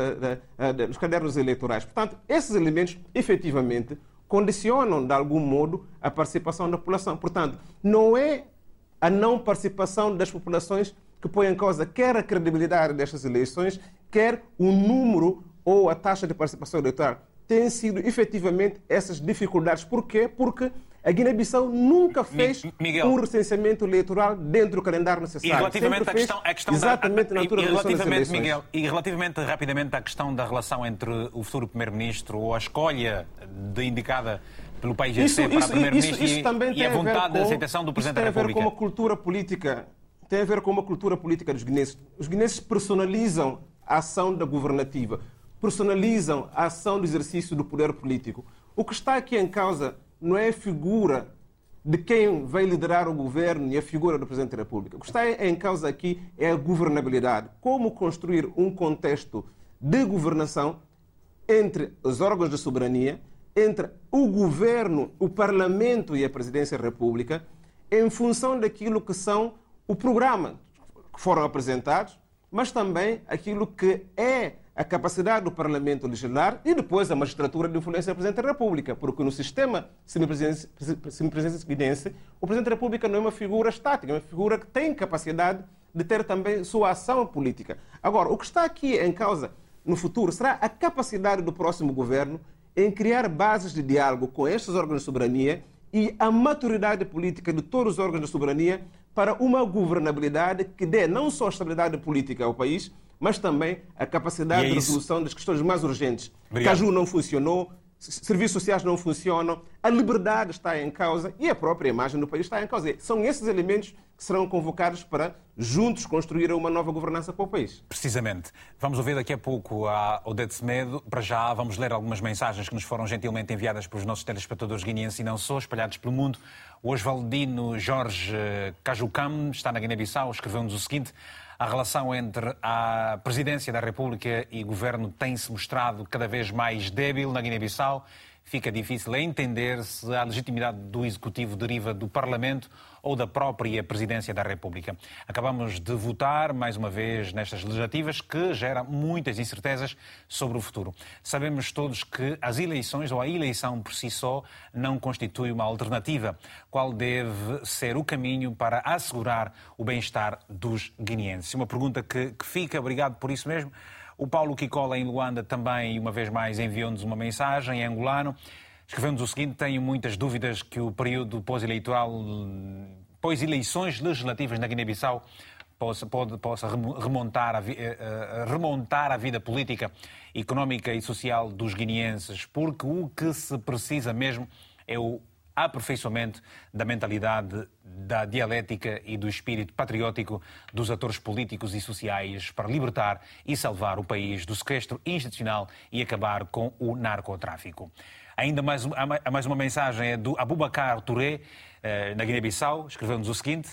nos cadernos eleitorais. Portanto, esses elementos, efetivamente, condicionam, de algum modo, a participação da população. Portanto, não é a não participação das populações que põe em causa quer a credibilidade destas eleições, quer o número ou a taxa de participação eleitoral. Têm sido efetivamente essas dificuldades. Por quê? Porque a Guiné-Bissau nunca fez Miguel. um recenseamento eleitoral dentro do calendário necessário. E relativamente à questão, à questão exatamente da, na altura e, relativamente, Miguel, e relativamente rapidamente à questão da relação entre o futuro primeiro-ministro ou a escolha de indicada pelo país isso, para primeiro-ministro e, e a vontade de aceitação do presidente da República. Tem a ver com uma cultura política, tem a ver com uma cultura política dos guinenses. Os guinenses personalizam a ação da governativa, personalizam a ação do exercício do poder político. O que está aqui em causa não é a figura de quem vai liderar o governo e a figura do Presidente da República. O que está em causa aqui é a governabilidade. Como construir um contexto de governação entre os órgãos de soberania, entre o governo, o Parlamento e a Presidência da República, em função daquilo que são o programa que foram apresentados, mas também aquilo que é a capacidade do Parlamento legislar e depois a magistratura de influência do Presidente da República, porque no sistema semipresidencial guinense, o Presidente da República não é uma figura estática, é uma figura que tem capacidade de ter também sua ação política. Agora, o que está aqui em causa no futuro será a capacidade do próximo governo em criar bases de diálogo com estes órgãos de soberania e a maturidade política de todos os órgãos de soberania para uma governabilidade que dê não só estabilidade política ao país, mas também a capacidade é de resolução das questões mais urgentes. Obrigado. Caju não funcionou, serviços sociais não funcionam, a liberdade está em causa e a própria imagem do país está em causa. São esses elementos que serão convocados para juntos construir uma nova governança para o país. Precisamente. Vamos ouvir daqui a pouco a Odete Semedo. Para já, vamos ler algumas mensagens que nos foram gentilmente enviadas pelos nossos telespectadores guineenses e não só, espalhados pelo mundo. O Osvaldino Jorge Cajucam está na Guiné-Bissau, escreveu-nos o seguinte. A relação entre a presidência da República e governo tem-se mostrado cada vez mais débil na Guiné-Bissau. Fica difícil entender se a legitimidade do executivo deriva do Parlamento ou da própria Presidência da República. Acabamos de votar, mais uma vez, nestas legislativas, que gera muitas incertezas sobre o futuro. Sabemos todos que as eleições, ou a eleição por si só, não constitui uma alternativa. Qual deve ser o caminho para assegurar o bem-estar dos guineenses? Uma pergunta que, que fica, obrigado por isso mesmo. O Paulo Kikola, em Luanda, também, uma vez mais, enviou-nos uma mensagem em angolano. Escreveu-nos o seguinte: Tenho muitas dúvidas que o período pós-eleitoral, pós-eleições legislativas na Guiné-Bissau, possa, pode, possa remontar a, uh, remontar a vida política, económica e social dos guineenses, porque o que se precisa mesmo é o aperfeiçoamento da mentalidade, da dialética e do espírito patriótico dos atores políticos e sociais para libertar e salvar o país do sequestro institucional e acabar com o narcotráfico. Ainda mais, mais uma mensagem é do Abubakar Touré, eh, na Guiné-Bissau, escreveu-nos o seguinte.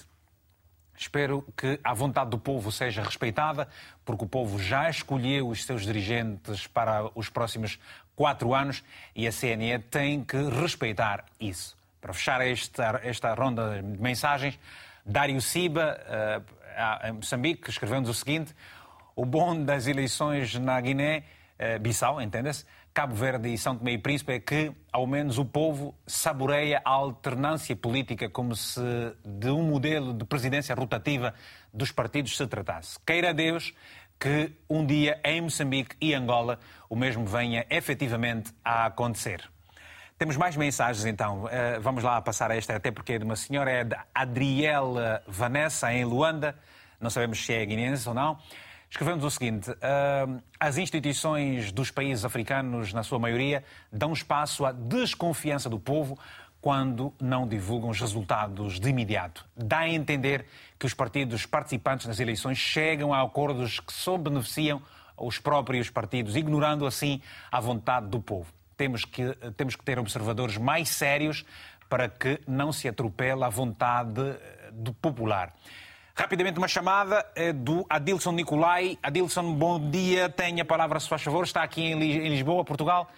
Espero que a vontade do povo seja respeitada, porque o povo já escolheu os seus dirigentes para os próximos quatro anos e a CNE tem que respeitar isso. Para fechar esta, esta ronda de mensagens, Dário Siba, uh, em Moçambique, escreveu-nos o seguinte: o bom das eleições na Guiné-Bissau, uh, entende-se, Cabo Verde e São Tomé e Príncipe é que, ao menos, o povo saboreia a alternância política como se de um modelo de presidência rotativa dos partidos se tratasse. Queira Deus que um dia em Moçambique e Angola o mesmo venha efetivamente a acontecer. Temos mais mensagens então. Eh, vamos lá passar a esta, até porque é de uma senhora, é de Adriela Vanessa, em Luanda. Não sabemos se é guineense ou não. Escrevemos o seguinte: uh, as instituições dos países africanos, na sua maioria, dão espaço à desconfiança do povo quando não divulgam os resultados de imediato. Dá a entender que os partidos participantes nas eleições chegam a acordos que só beneficiam os próprios partidos, ignorando assim a vontade do povo. Temos que, temos que ter observadores mais sérios para que não se atropele a vontade do popular. Rapidamente uma chamada é do Adilson Nicolai. Adilson, bom dia. Tenha a palavra, se faz favor. Está aqui em Lisboa, Portugal.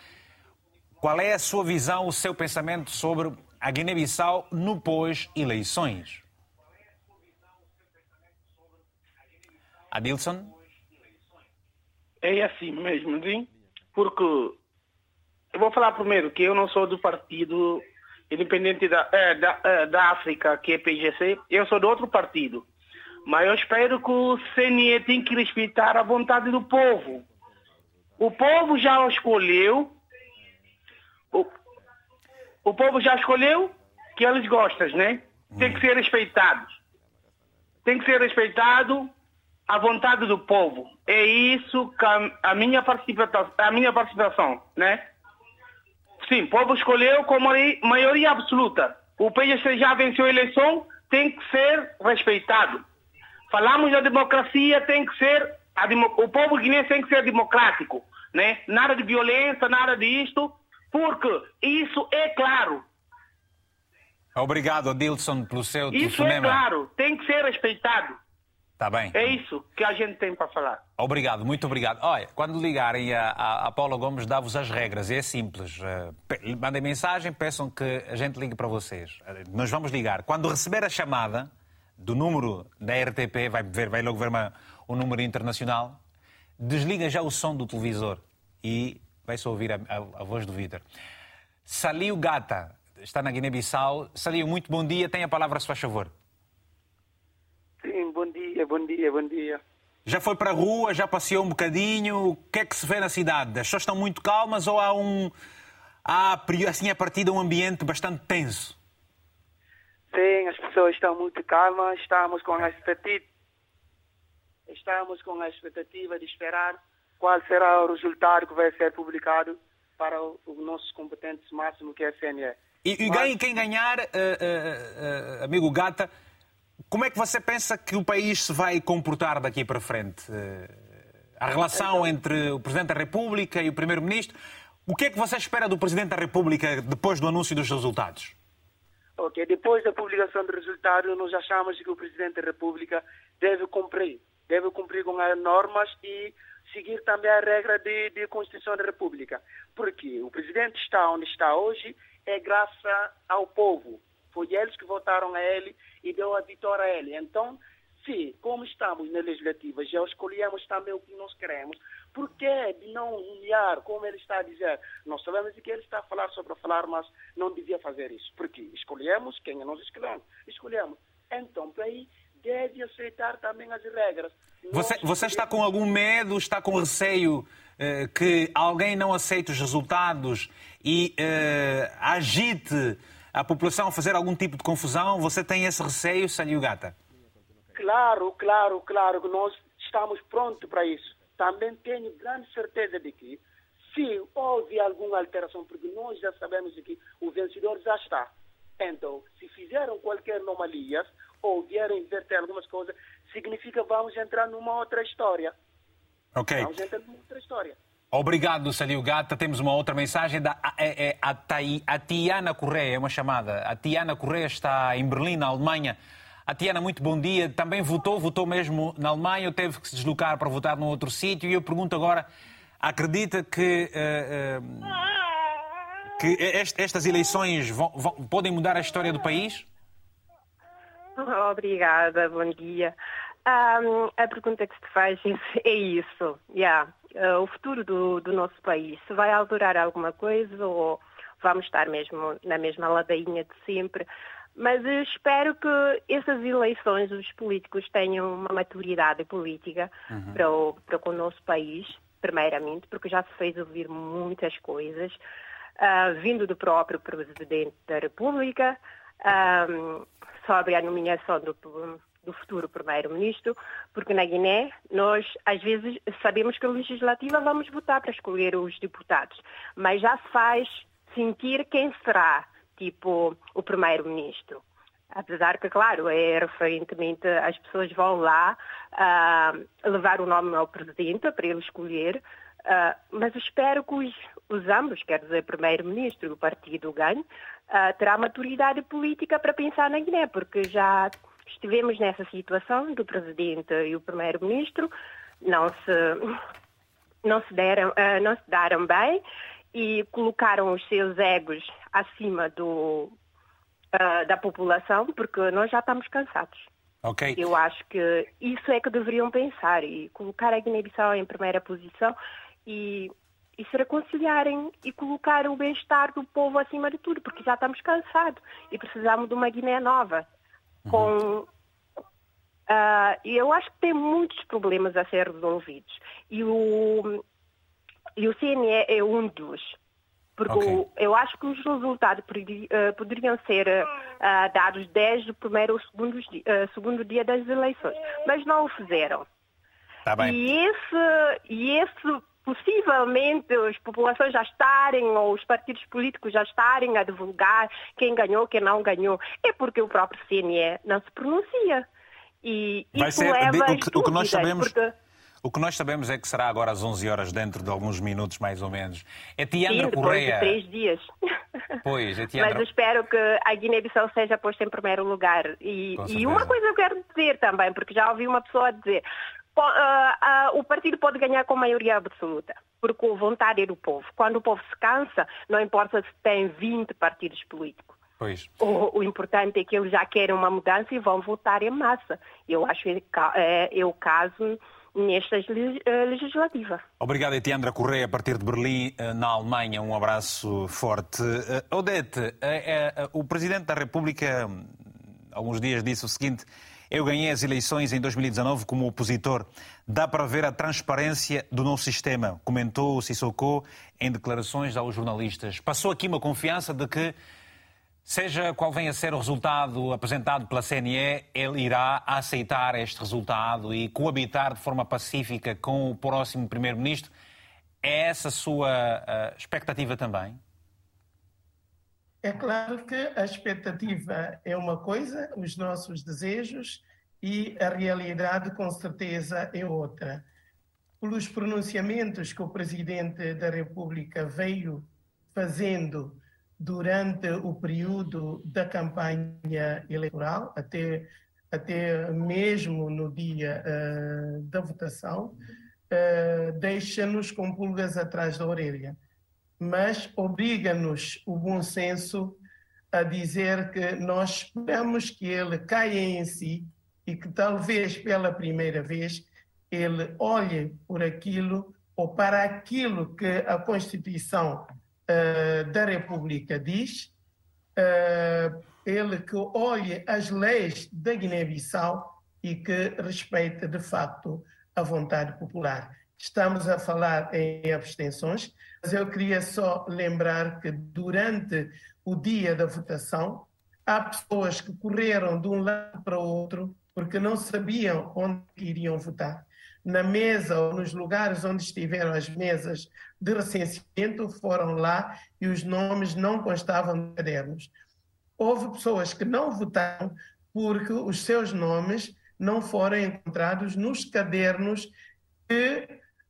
Qual é a sua visão, o seu pensamento sobre a Guiné-Bissau no pós-eleições? Adilson? É assim mesmo, sim? porque eu vou falar primeiro que eu não sou do partido independente da, é, da, é, da África, que é PGC, eu sou de outro partido. Mas eu espero que o CNE tenha que respeitar a vontade do povo. O povo já escolheu. O, o povo já escolheu que eles gostam, né? Tem que ser respeitado. Tem que ser respeitado a vontade do povo. É isso que a, a minha participação, a minha participação, né? Sim, o povo escolheu com maioria absoluta. O PSC já venceu a eleição, tem que ser respeitado. Falamos da democracia, tem que ser, o povo guinense tem que ser democrático, né? Nada de violência, nada disto, porque isso é claro. Obrigado, Adilson, pelo seu Isso é claro, tem que ser respeitado. Está bem. É isso que a gente tem para falar. Obrigado, muito obrigado. Olha, quando ligarem a, a, a Paula Gomes, dá-vos as regras, é simples. Uh, mandem mensagem, peçam que a gente ligue para vocês. Uh, nós vamos ligar. Quando receber a chamada, do número da RTP, vai, ver, vai logo ver uma, um número internacional, desliga já o som do televisor e vai-se ouvir a, a, voz do Vitor. Saliu Gata, está na Guiné-Bissau. Saliu, muito bom dia, tem a palavra, se faz favor. Dia, bom dia, bom dia. Já foi para a rua, já passeou um bocadinho. O que é que se vê na cidade? As pessoas estão muito calmas ou há um. Há, assim, a partir de um ambiente bastante tenso? Sim, as pessoas estão muito calmas, estamos com a expectativa, estamos com a expectativa de esperar qual será o resultado que vai ser publicado para os nossos competentes máximo que é a CNE. E, e Mas... quem ganhar, uh, uh, uh, amigo Gata, como é que você pensa que o país se vai comportar daqui para frente? a relação então... entre o Presidente da República e o Primeiro-Ministro. O que é que você espera do Presidente da República depois do anúncio dos resultados? Ok, depois da publicação do resultado, nós achamos que o Presidente da República deve cumprir, deve cumprir com as normas e seguir também a regra de, de Constituição da República. Porque o Presidente está onde está hoje é graças ao povo. Foi eles que votaram a ele e deu a vitória a ele. Então, se, como estamos na legislativa, já escolhemos também o que nós queremos, por que de não humilhar, como ele está a dizer? Nós sabemos que ele está a falar sobre a falar, mas não devia fazer isso. Porque escolhemos quem nós escolhemos. escolhemos. Então, para aí, deve aceitar também as regras. Você, você está com algum medo, está com receio eh, que alguém não aceite os resultados e eh, agite a população a fazer algum tipo de confusão? Você tem esse receio, Salio Gata? Claro, claro, claro que nós estamos prontos para isso. Também tenho grande certeza de que se houve alguma alteração, porque nós já sabemos que o vencedor já está. Então, se fizeram qualquer anomalia ou vieram inverter algumas coisas, significa que vamos entrar numa outra história. Ok. Vamos entrar numa outra história. Obrigado, Salio Gata. Temos uma outra mensagem da é, é, a, a Tiana Correia, é uma chamada. A Tiana Correia está em Berlim, na Alemanha. A Tiana, muito bom dia. Também votou, votou mesmo na Alemanha, ou teve que se deslocar para votar num outro sítio. E eu pergunto agora, acredita que, uh, uh, que estas eleições vão, vão, podem mudar a história do país? Obrigada, bom dia. Um, a pergunta que se faz (laughs) é isso. Yeah. Uh, o futuro do, do, nosso país, se vai alterar alguma coisa ou vamos estar mesmo na mesma ladainha de sempre. Mas espero que essas eleições, os políticos tenham uma maturidade política uhum. para, o, para o nosso país primeiramente, porque já se fez ouvir muitas coisas, uh, vindo do próprio Presidente da República, um, sobre a nomeação do, do futuro Primeiro-Ministro, porque na Guiné nós, às vezes, sabemos que a legislativa vamos votar para escolher os deputados, mas já se faz sentir quem será, tipo, o Primeiro-Ministro. Apesar que, claro, é referentemente as pessoas vão lá uh, levar o nome ao presidente para ele escolher, uh, mas espero que os, os ambos, quer dizer, primeiro-ministro e o partido ganhe, uh, terá maturidade política para pensar na Guiné, porque já estivemos nessa situação do presidente e o primeiro-ministro, não se, não, se deram, não se deram bem e colocaram os seus egos acima do uh, da população, porque nós já estamos cansados. Okay. Eu acho que isso é que deveriam pensar e colocar a Guiné-Bissau em primeira posição e, e se reconciliarem e colocar o bem-estar do povo acima de tudo, porque já estamos cansados e precisamos de uma Guiné nova. Uhum. Com, Uh, eu acho que tem muitos problemas a ser resolvidos. E o, e o CNE é um dos. Porque okay. eu acho que os resultados uh, poderiam ser uh, dados desde o primeiro ou segundo, uh, segundo dia das eleições, mas não o fizeram. Tá bem. E esse, e esse possivelmente as populações já estarem, ou os partidos políticos já estarem a divulgar quem ganhou, quem não ganhou, é porque o próprio CNE não se pronuncia. E Vai isso ser, leva o, que, o que nós sabemos. Porque... O que nós sabemos é que será agora às 11 horas, dentro de alguns minutos, mais ou menos. É Tiandra Sim, Correia. De três dias. Pois, é Tiandra... Mas espero que a Guiné-Bissau seja posta em primeiro lugar. E, e uma coisa eu quero dizer também, porque já ouvi uma pessoa dizer. Uh, uh, o partido pode ganhar com maioria absoluta, porque a vontade é do povo. Quando o povo se cansa, não importa se tem 20 partidos políticos. O, o, importante é que eles já querem uma mudança e vão votar em massa. Eu acho que é, é o caso nesta eh, legislativa. Obrigado, Etiandra Correia, a partir de Berlim, eh, na Alemanha. Um abraço forte. Eh, Odete, o Presidente da República, alguns dias, disse o seguinte. Eu ganhei as eleições em 2019 como opositor. Dá para ver a transparência do nosso sistema, comentou Sissoko em declarações aos jornalistas. Passou aqui uma confiança de que Seja qual venha a ser o resultado apresentado pela CNE, ele irá aceitar este resultado e coabitar de forma pacífica com o próximo Primeiro-Ministro. É essa a sua uh, expectativa também? É claro que a expectativa é uma coisa, os nossos desejos, e a realidade, com certeza, é outra. Pelos pronunciamentos que o Presidente da República veio fazendo durante o período da campanha eleitoral, até, até mesmo no dia uh, da votação, uh, deixa-nos com pulgas atrás da orelha. Mas obriga-nos o bom senso a dizer que nós esperamos que ele caia em si e que talvez pela primeira vez ele olhe por aquilo ou para aquilo que a Constituição uh, da República diz, uh, ele que olhe as leis da Guiné-Bissau e que respeite, de facto, a vontade popular. Estamos a falar em abstenções, mas eu queria só lembrar que durante o dia da votação, há pessoas que correram de um lado para o outro porque não sabiam onde iriam votar. Na mesa ou nos lugares onde estiveram as mesas de recenseamento, foram lá e os nomes não constavam nos cadernos. Houve pessoas que não votaram porque os seus nomes não foram encontrados nos cadernos que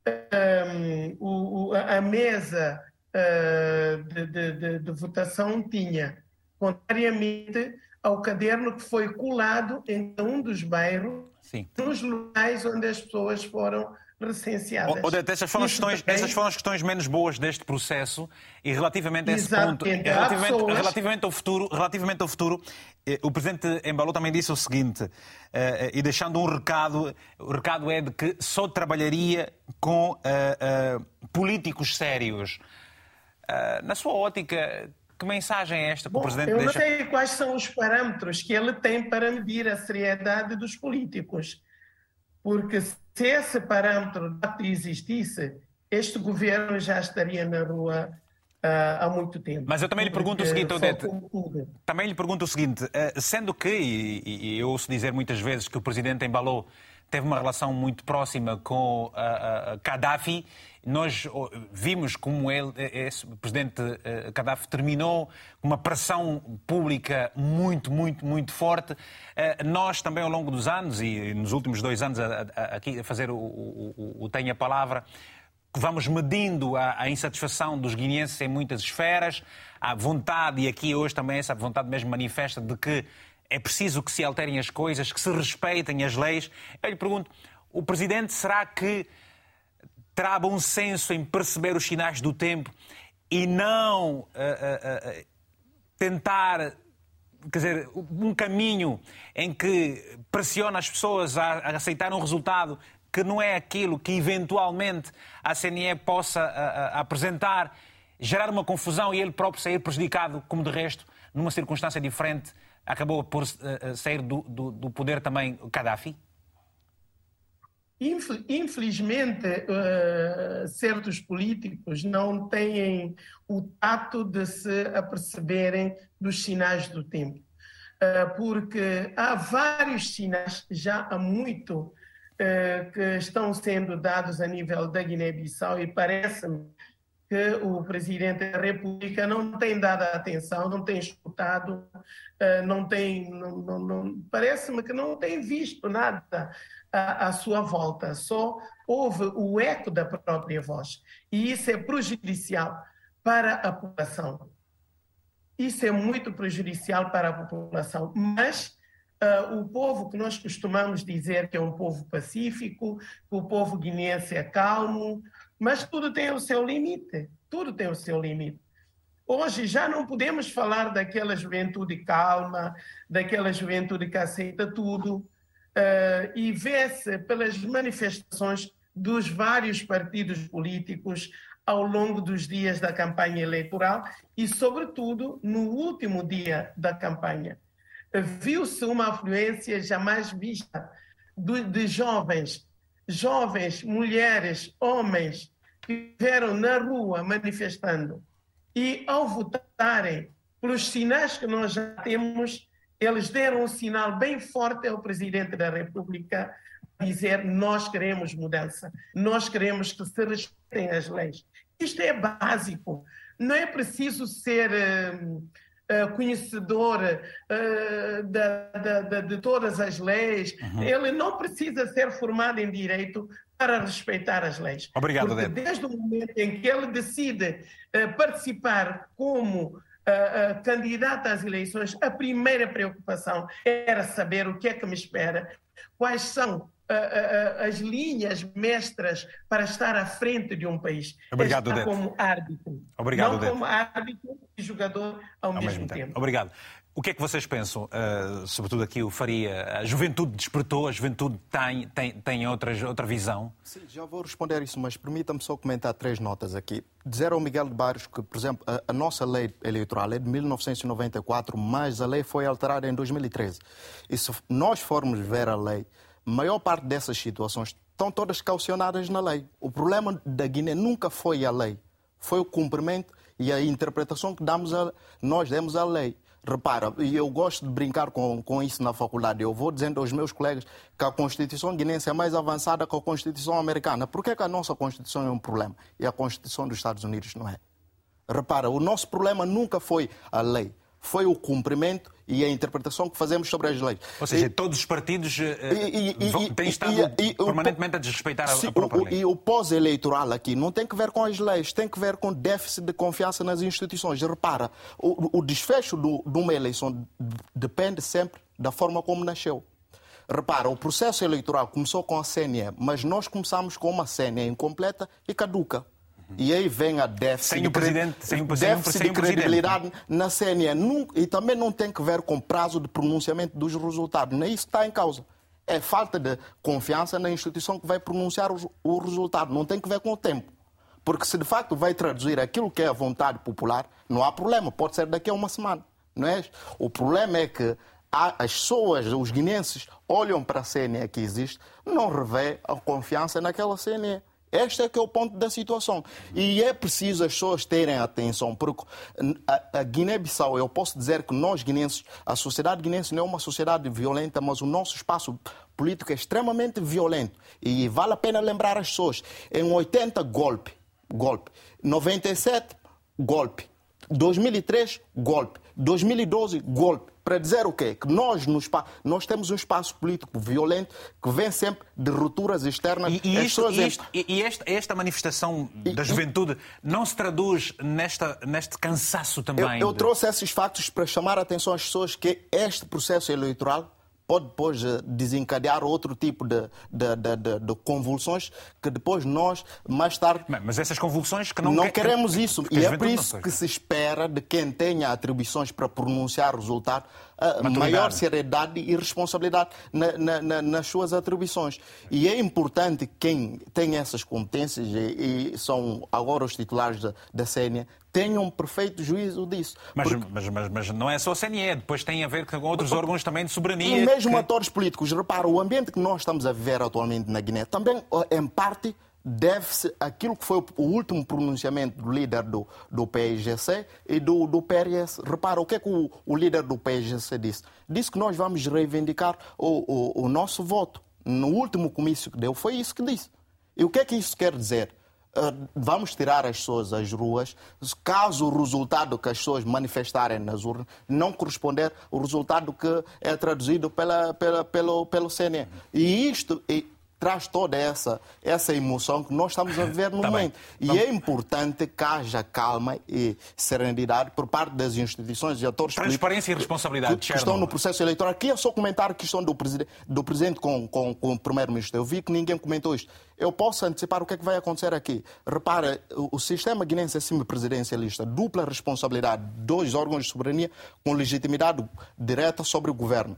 um, o, a mesa uh, de, de, de, de, votação tinha, contrariamente ao caderno que foi colado em um dos bairros, Sim. nos locais onde as pessoas foram recenseadas. Odete, essas foram, questões, também... essas foram as questões menos boas deste processo e relativamente a esse ponto, relativamente, pessoas... relativamente, ao futuro, relativamente ao futuro, eh, o Presidente Embalou também disse o seguinte, eh, e deixando um recado, o recado é de que só trabalharia com uh, uh, políticos sérios. Uh, na sua ótica, que mensagem é esta que Bom, o Presidente eu deixa? Eu não sei quais são os parâmetros que ele tem para medir a seriedade dos políticos. Porque se esse parâmetro existisse, este governo já estaria na rua uh, há muito tempo. Mas eu também lhe pergunto o seguinte, Odete, também lhe pergunto o seguinte, uh, sendo que, e, e, eu ouço dizer muitas vezes que o Presidente embalou teve uma relação muito próxima com uh, Gaddafi. Nós vimos como ele, esse presidente uh, Gaddafi terminou com uma pressão pública muito, muito, muito forte. Uh, nós também ao longo dos anos, e nos últimos dois anos a, a, aqui a fazer o, o, o Tenha Palavra, vamos medindo a, a, insatisfação dos guineenses em muitas esferas, a vontade, e aqui hoje também essa vontade mesmo manifesta, de que é preciso que se alterem as coisas, que se respeitem as leis. Eu lhe pergunto, o Presidente será que terá bom senso em perceber os sinais do tempo e não uh, uh, uh, tentar quer dizer, um caminho em que pressiona as pessoas a, a aceitar um resultado que não é aquilo que eventualmente a CNE possa apresentar, gerar uma confusão e ele próprio sair prejudicado, como de resto, numa circunstância diferente, acabou por uh, sair do, do, do, poder também Gaddafi? Infelizmente, uh, certos políticos não têm o tato de se aperceberem dos sinais do tempo. Uh, porque há vários sinais, já há muito, que estão sendo dados a nível da Guiné-Bissau e parece-me que o Presidente da República não tem dado atenção, não tem escutado, eh, não tem, não, não, não, parece-me que não tem visto nada à, à, sua volta, só houve o eco da própria voz. E isso é prejudicial para a população. Isso é muito prejudicial para a população, mas Uh, o povo que nós costumamos dizer que é um povo pacífico, que o povo guineense é calmo, mas tudo tem o seu limite. Tudo tem o seu limite. Hoje já não podemos falar daquela juventude calma, daquela juventude que aceita tudo. Uh, e vê-se pelas manifestações dos vários partidos políticos ao longo dos dias da campanha eleitoral e, sobretudo, no último dia da campanha. Viu-se uma afluência jamais vista de, de jovens jovens, mulheres, homens que estiveram na rua manifestando e ao votarem pelos sinais que nós já temos, eles deram um sinal bem forte ao presidente da República dizer nós queremos mudança, nós queremos que se respeitem as leis. Isto é básico. Não é preciso ser uh, uh, conhecedor uh, da, da, da, de todas as leis. Uhum. Ele não precisa ser formado em direito para respeitar as leis. Obrigado, Porque desde o momento em que ele decide uh, participar como uh, uh, candidato às eleições, a primeira preocupação era saber o que é que me espera, quais são as linhas mestras para estar à frente de um país. Obrigado, estar como árbitro. Obrigado, não como árbitro e jogador ao, ao mesmo, mesmo tempo. tempo. Obrigado. O que é que vocês pensam? Uh, sobretudo aqui o Faria. A juventude despertou, a juventude tem, tem, tem outras, outra visão? Sim, já vou responder isso, mas permita-me só comentar três notas aqui. Dizer ao Miguel de Barros que, por exemplo, a, a, nossa lei eleitoral é de 1994, mas a lei foi alterada em 2013. E se nós formos ver a lei, maior parte dessas situações estão todas calcionadas na lei. O problema da Guiné nunca foi a lei, foi o cumprimento e a interpretação que damos a, nós demos à lei. Repara, e eu gosto de brincar com, com isso na faculdade. Eu vou dizendo aos meus colegas que a Constituição guinense é mais avançada que a Constituição americana. Por que, que a nossa Constituição é um problema e a Constituição dos Estados Unidos não é? Repara, o nosso problema nunca foi a lei foi o cumprimento e a interpretação que fazemos sobre as leis. Ou seja, e, todos os partidos e, e, têm estado permanentemente a desrespeitar sim, a própria lei. E o pós-eleitoral aqui não tem que ver com as leis, tem que ver com déficit de confiança nas instituições. Repara, o, o desfecho do, de uma eleição depende sempre da forma como nasceu. Repara, o processo eleitoral começou com a CNE, mas nós começamos com uma CNE incompleta e caduca. E aí vem a déficit, sem o presidente, sem o, déficit sem, sem de credibilidade na CNE. E também não tem que ver com prazo de pronunciamento dos resultados. Nem isso está em causa. É falta de confiança na instituição que vai pronunciar o resultado. Não tem que ver com o tempo. Porque se de facto vai traduzir aquilo que é a vontade popular, não há problema. Pode ser daqui a uma semana. Não é? O problema é que as pessoas, os guinenses, olham para a CNE que existe, não revê a confiança naquela CNE. Este é que é o ponto da situação. E é preciso as pessoas terem atenção, porque a, Guiné-Bissau, eu posso dizer que nós guinenses, a sociedade guinense não é uma sociedade violenta, mas o nosso espaço político é extremamente violento. E vale a pena lembrar as pessoas. Em 80, golpe. Golpe. 97, golpe. 2003, golpe. 2012, golpe para dizer o quê? Que nós, no espaço, nós temos um espaço político violento que vem sempre de rupturas externas. E, e, isto, isto, e esta, esta, manifestação da juventude não se traduz nesta, neste cansaço também? Eu, eu de... trouxe esses factos para chamar a atenção às pessoas que este processo eleitoral pode depois eh, desencadear outro tipo de, de, de, de, convulsões que depois nós, mais tarde. Mas essas convulsões que não Não queremos isso. e é por isso que se espera de quem tenha atribuições para pronunciar o maior seriedade e responsabilidade na, na, na, nas suas atribuições. E é importante quem tem essas competências e, e são agora os titulares da, da CNE tenham um perfeito juízo disso. Mas, porque... mas, mas, mas, não é só a CNE, depois tem a ver com outros órgãos também de soberania. E mesmo que... atores políticos. Repara, o ambiente que nós estamos a viver atualmente na Guiné também, em parte, deve-se aquilo que foi o último pronunciamento do líder do, do PIGC e do, do PRS. Repara, o que é que o, o líder do PIGC disse? Disse que nós vamos reivindicar o, o, o nosso voto. No último comício que deu, foi isso que disse. E o que é que isso quer dizer? Uh, vamos tirar as pessoas às ruas, caso o resultado que as pessoas manifestarem nas urnas não corresponder ao resultado que é traduzido pela, pela, pelo, pelo CNE. E isto, traz toda essa, essa emoção que nós estamos a (laughs) viver no tá momento. Bem. E é importante que haja calma e serenidade por parte das instituições e atores Transparência e responsabilidade. Que, que estão no processo eleitoral. Aqui é só comentar a questão do presidente, do presidente com, com, com o primeiro-ministro. Eu vi que ninguém comentou isto. Eu posso antecipar o que é que vai acontecer aqui. Repara, o, sistema guinense é semipresidencialista, dupla responsabilidade, dois órgãos de soberania com legitimidade direta sobre o governo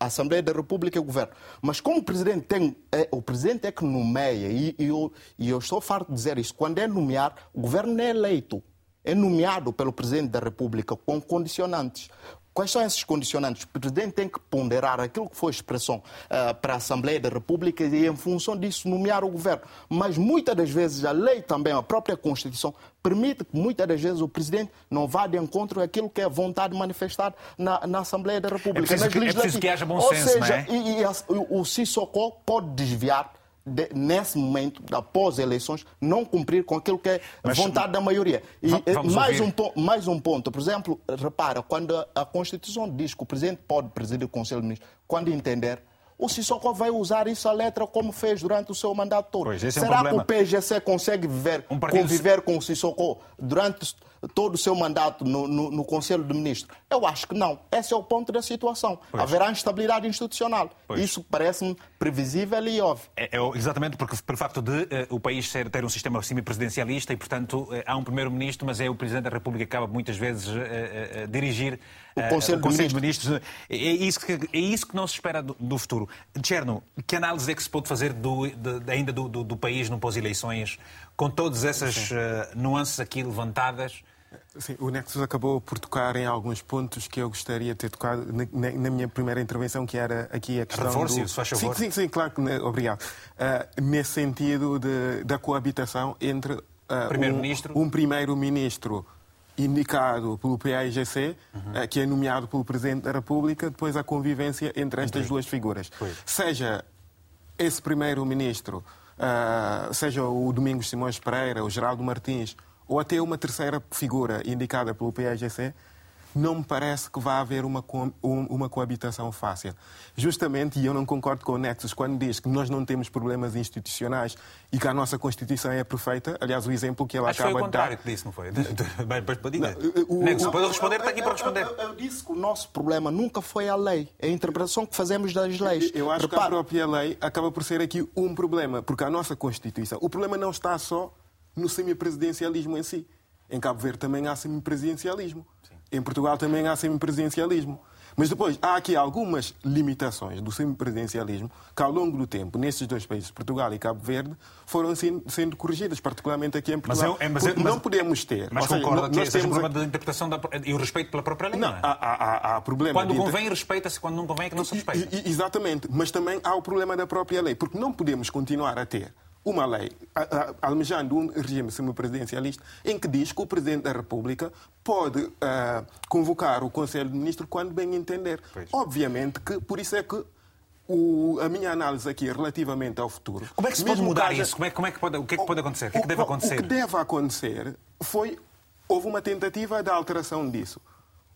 a Assembleia da República e o Governo. Mas como o Presidente tem, é, o Presidente é que nomeia, e, e, eu, e eu estou farto de dizer isso, quando é nomear, o Governo não é eleito, é nomeado pelo Presidente da República com condicionantes. Quais são esses condicionantes? O Presidente tem que ponderar aquilo que foi expressão uh, para a Assembleia da República e, em função disso, nomear o governo. Mas muitas das vezes a lei também, a própria Constituição, permite que muitas das vezes o Presidente não vá de encontro àquilo que é vontade manifestada na, na Assembleia da República. É preciso, que, é preciso que haja bom Ou senso, seja, é? e, e o, o Sissoko pode desviar de, nesse momento, após eleições, não cumprir com aquilo que é Mas, vontade da maioria. E mais um, mais um ponto, por exemplo, repara, quando a Constituição diz que o Presidente pode presidir o Conselho de Ministros, quando entender, o Sissoko vai usar isso a letra como fez durante o seu mandato todo. Pois, Será é um que o PGC consegue viver, um conviver com o Sissoko durante todo o seu mandato no, no, no, Conselho de Ministros? Eu acho que não. Esse é o ponto da situação. Pois. Haverá instabilidade institucional. Pois. Isso parece-me previsível e óbvio. É, é, exatamente porque, por facto de uh, o país ser, ter um sistema semipresidencialista e, portanto, uh, há um primeiro-ministro, mas é o Presidente da República que acaba muitas vezes a uh, dirigir o Conselho, o Conselho de, Ministros. É isso, que, é isso que não se espera do, do futuro. Cherno, que análise é que se pode fazer do, de, ainda do, do, do país no pós-eleições, com todas essas nuances aqui levantadas? Sim, o Nexus acabou por tocar em alguns pontos que eu gostaria de ter tocado na, na minha primeira intervenção, que era aqui a questão Reforce, do... se faz favor. Sim, sim, sim, claro que... Obrigado. Ah, nesse sentido de, da coabitação entre ah, Primeiro-ministro. um, um primeiro-ministro indicado pelo PAIGC, Uhum. ah, que é nomeado pelo Presidente da República, depois a convivência entre estas duas figuras. Pois. Seja esse primeiro-ministro, ah, seja o Domingos Simões Pereira, o Geraldo Martins, ou até uma terceira figura indicada pelo PAGC, não me parece que vá haver uma, co- um- uma coabitação fácil. Justamente, e eu não concordo com o Nexus quando diz que nós não temos problemas institucionais e que a nossa Constituição é perfeita. Aliás, o exemplo que ele Acho foi acaba o de dar... contrário que disse, não foi? De- Mas, diga. o- Nexus, o- pode responder, está aqui para responder. Eu, eu disse que o nosso problema nunca foi a lei, é a interpretação que fazemos das leis. Eu acho que a própria lei acaba por ser aqui um problema, porque a nossa Constituição. O problema não está só no semipresidencialismo em si. Em Cabo Verde também há semipresidencialismo. Em Portugal também há semipresidencialismo. Mas depois há aqui algumas limitações do semipresidencialismo que, ao longo do tempo, nesses dois países, Portugal e Cabo Verde, foram sendo, sendo corrigidas, particularmente aqui em Mas Portugal. é- é- mas é- mas- não podemos ter. Mas seja, concorda que nós seja um temos problema de interpretação da, e o respeito pela própria lei, não, Não, é? há, há, há- problema Quando inter- convém, respeita-se. Quando não convém, é que não se respeita. I- Exatamente, mas também há o problema da própria lei, porque não podemos continuar a ter uma lei a- a- almejando um regime semipresidencialista em que diz que o Presidente da República pode ah, convocar o Conselho de Ministros quando bem entender. Pois. Obviamente que por isso é que o- a minha análise aqui relativamente ao futuro. Como é que se pode mudar haja- isso? Como é, como é que pode, o que é que pode acontecer? O que é que deve acontecer? O que deve acontecer foi. Houve uma tentativa de alteração disso.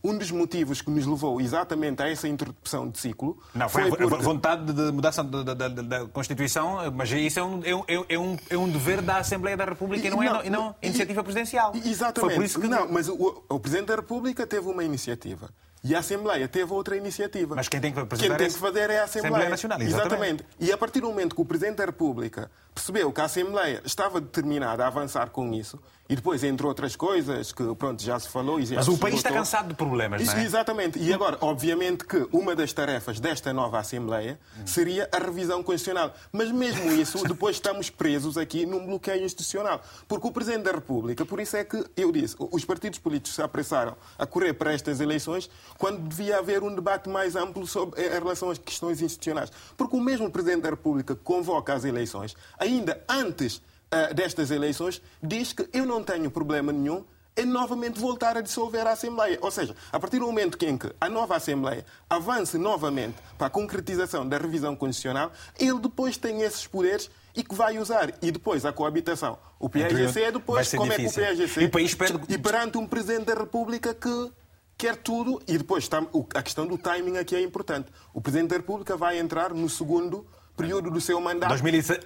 Um dos motivos que nos levou exatamente a essa interrupção de ciclo Não, foi, a porque- vontade de mudança da, da- da- Constituição, mas isso é um, é, um, é um- é um dever da Assembleia da República e não, é, e não e- iniciativa presidencial. e- Exatamente. Foi por isso que... Não, mas o, o Presidente da República teve uma iniciativa. E a Assembleia teve outra iniciativa. Mas quem tem que apresentar Quem tem que fazer é a Assembleia. Assembleia Nacional, exatamente. E a partir do momento que o Presidente da República percebeu que a Assembleia estava determinada a avançar com isso, e depois, entre outras coisas, que pronto, já se falou e já Mas o país está esgotou, cansado de problemas, não é? Exatamente. E agora, obviamente que uma das tarefas desta nova Assembleia seria a revisão constitucional. Mas mesmo isso, (laughs) depois estamos presos aqui num bloqueio institucional. Porque o Presidente da República, por isso é que eu disse, os partidos políticos se apressaram a correr para estas eleições quando devia haver um debate mais amplo sobre, em relação às questões institucionais. Porque o mesmo Presidente da República que convoca as eleições, ainda antes ah, destas eleições, diz que eu não tenho problema nenhum é novamente voltar a dissolver a Assembleia. Ou seja, a partir do momento em que a nova Assembleia avance novamente para a concretização da revisão constitucional, ele depois tem esses poderes e que vai usar. E depois a coabitação. O PAGC é depois como difícil. é que o PAGC... E o país perde- E perante um Presidente da República que quer tudo e depois a questão do timing aqui é importante. O Presidente da República vai entrar no segundo período do seu mandato.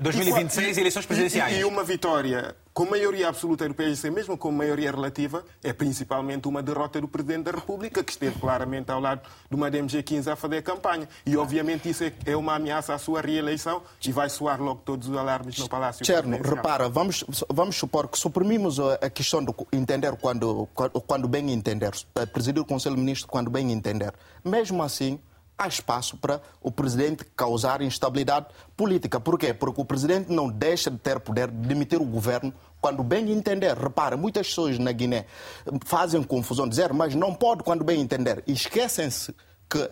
2026, E- eleições presidenciais. E, e uma vitória com maioria absoluta do PSC, mesmo com maioria relativa, é principalmente uma derrota do Presidente da República, que esteve claramente ao lado de uma DMG-15 a fazer campanha. E, obviamente, isso é- é uma ameaça à sua reeleição e vai soar logo todos os alarmes no Palácio Cherno, repara, vamos, vamos supor que suprimimos a questão de entender quando, quando- quando bem entender, eh, presidir o Conselho de Ministros quando bem entender. Mesmo assim, há espaço para o presidente causar instabilidade política. Por quê? Porque o presidente não deixa de ter poder de demitir o governo quando bem entender. Repara, muitas pessoas na Guiné fazem confusão, dizer, mas não pode quando bem entender. Esquecem-se que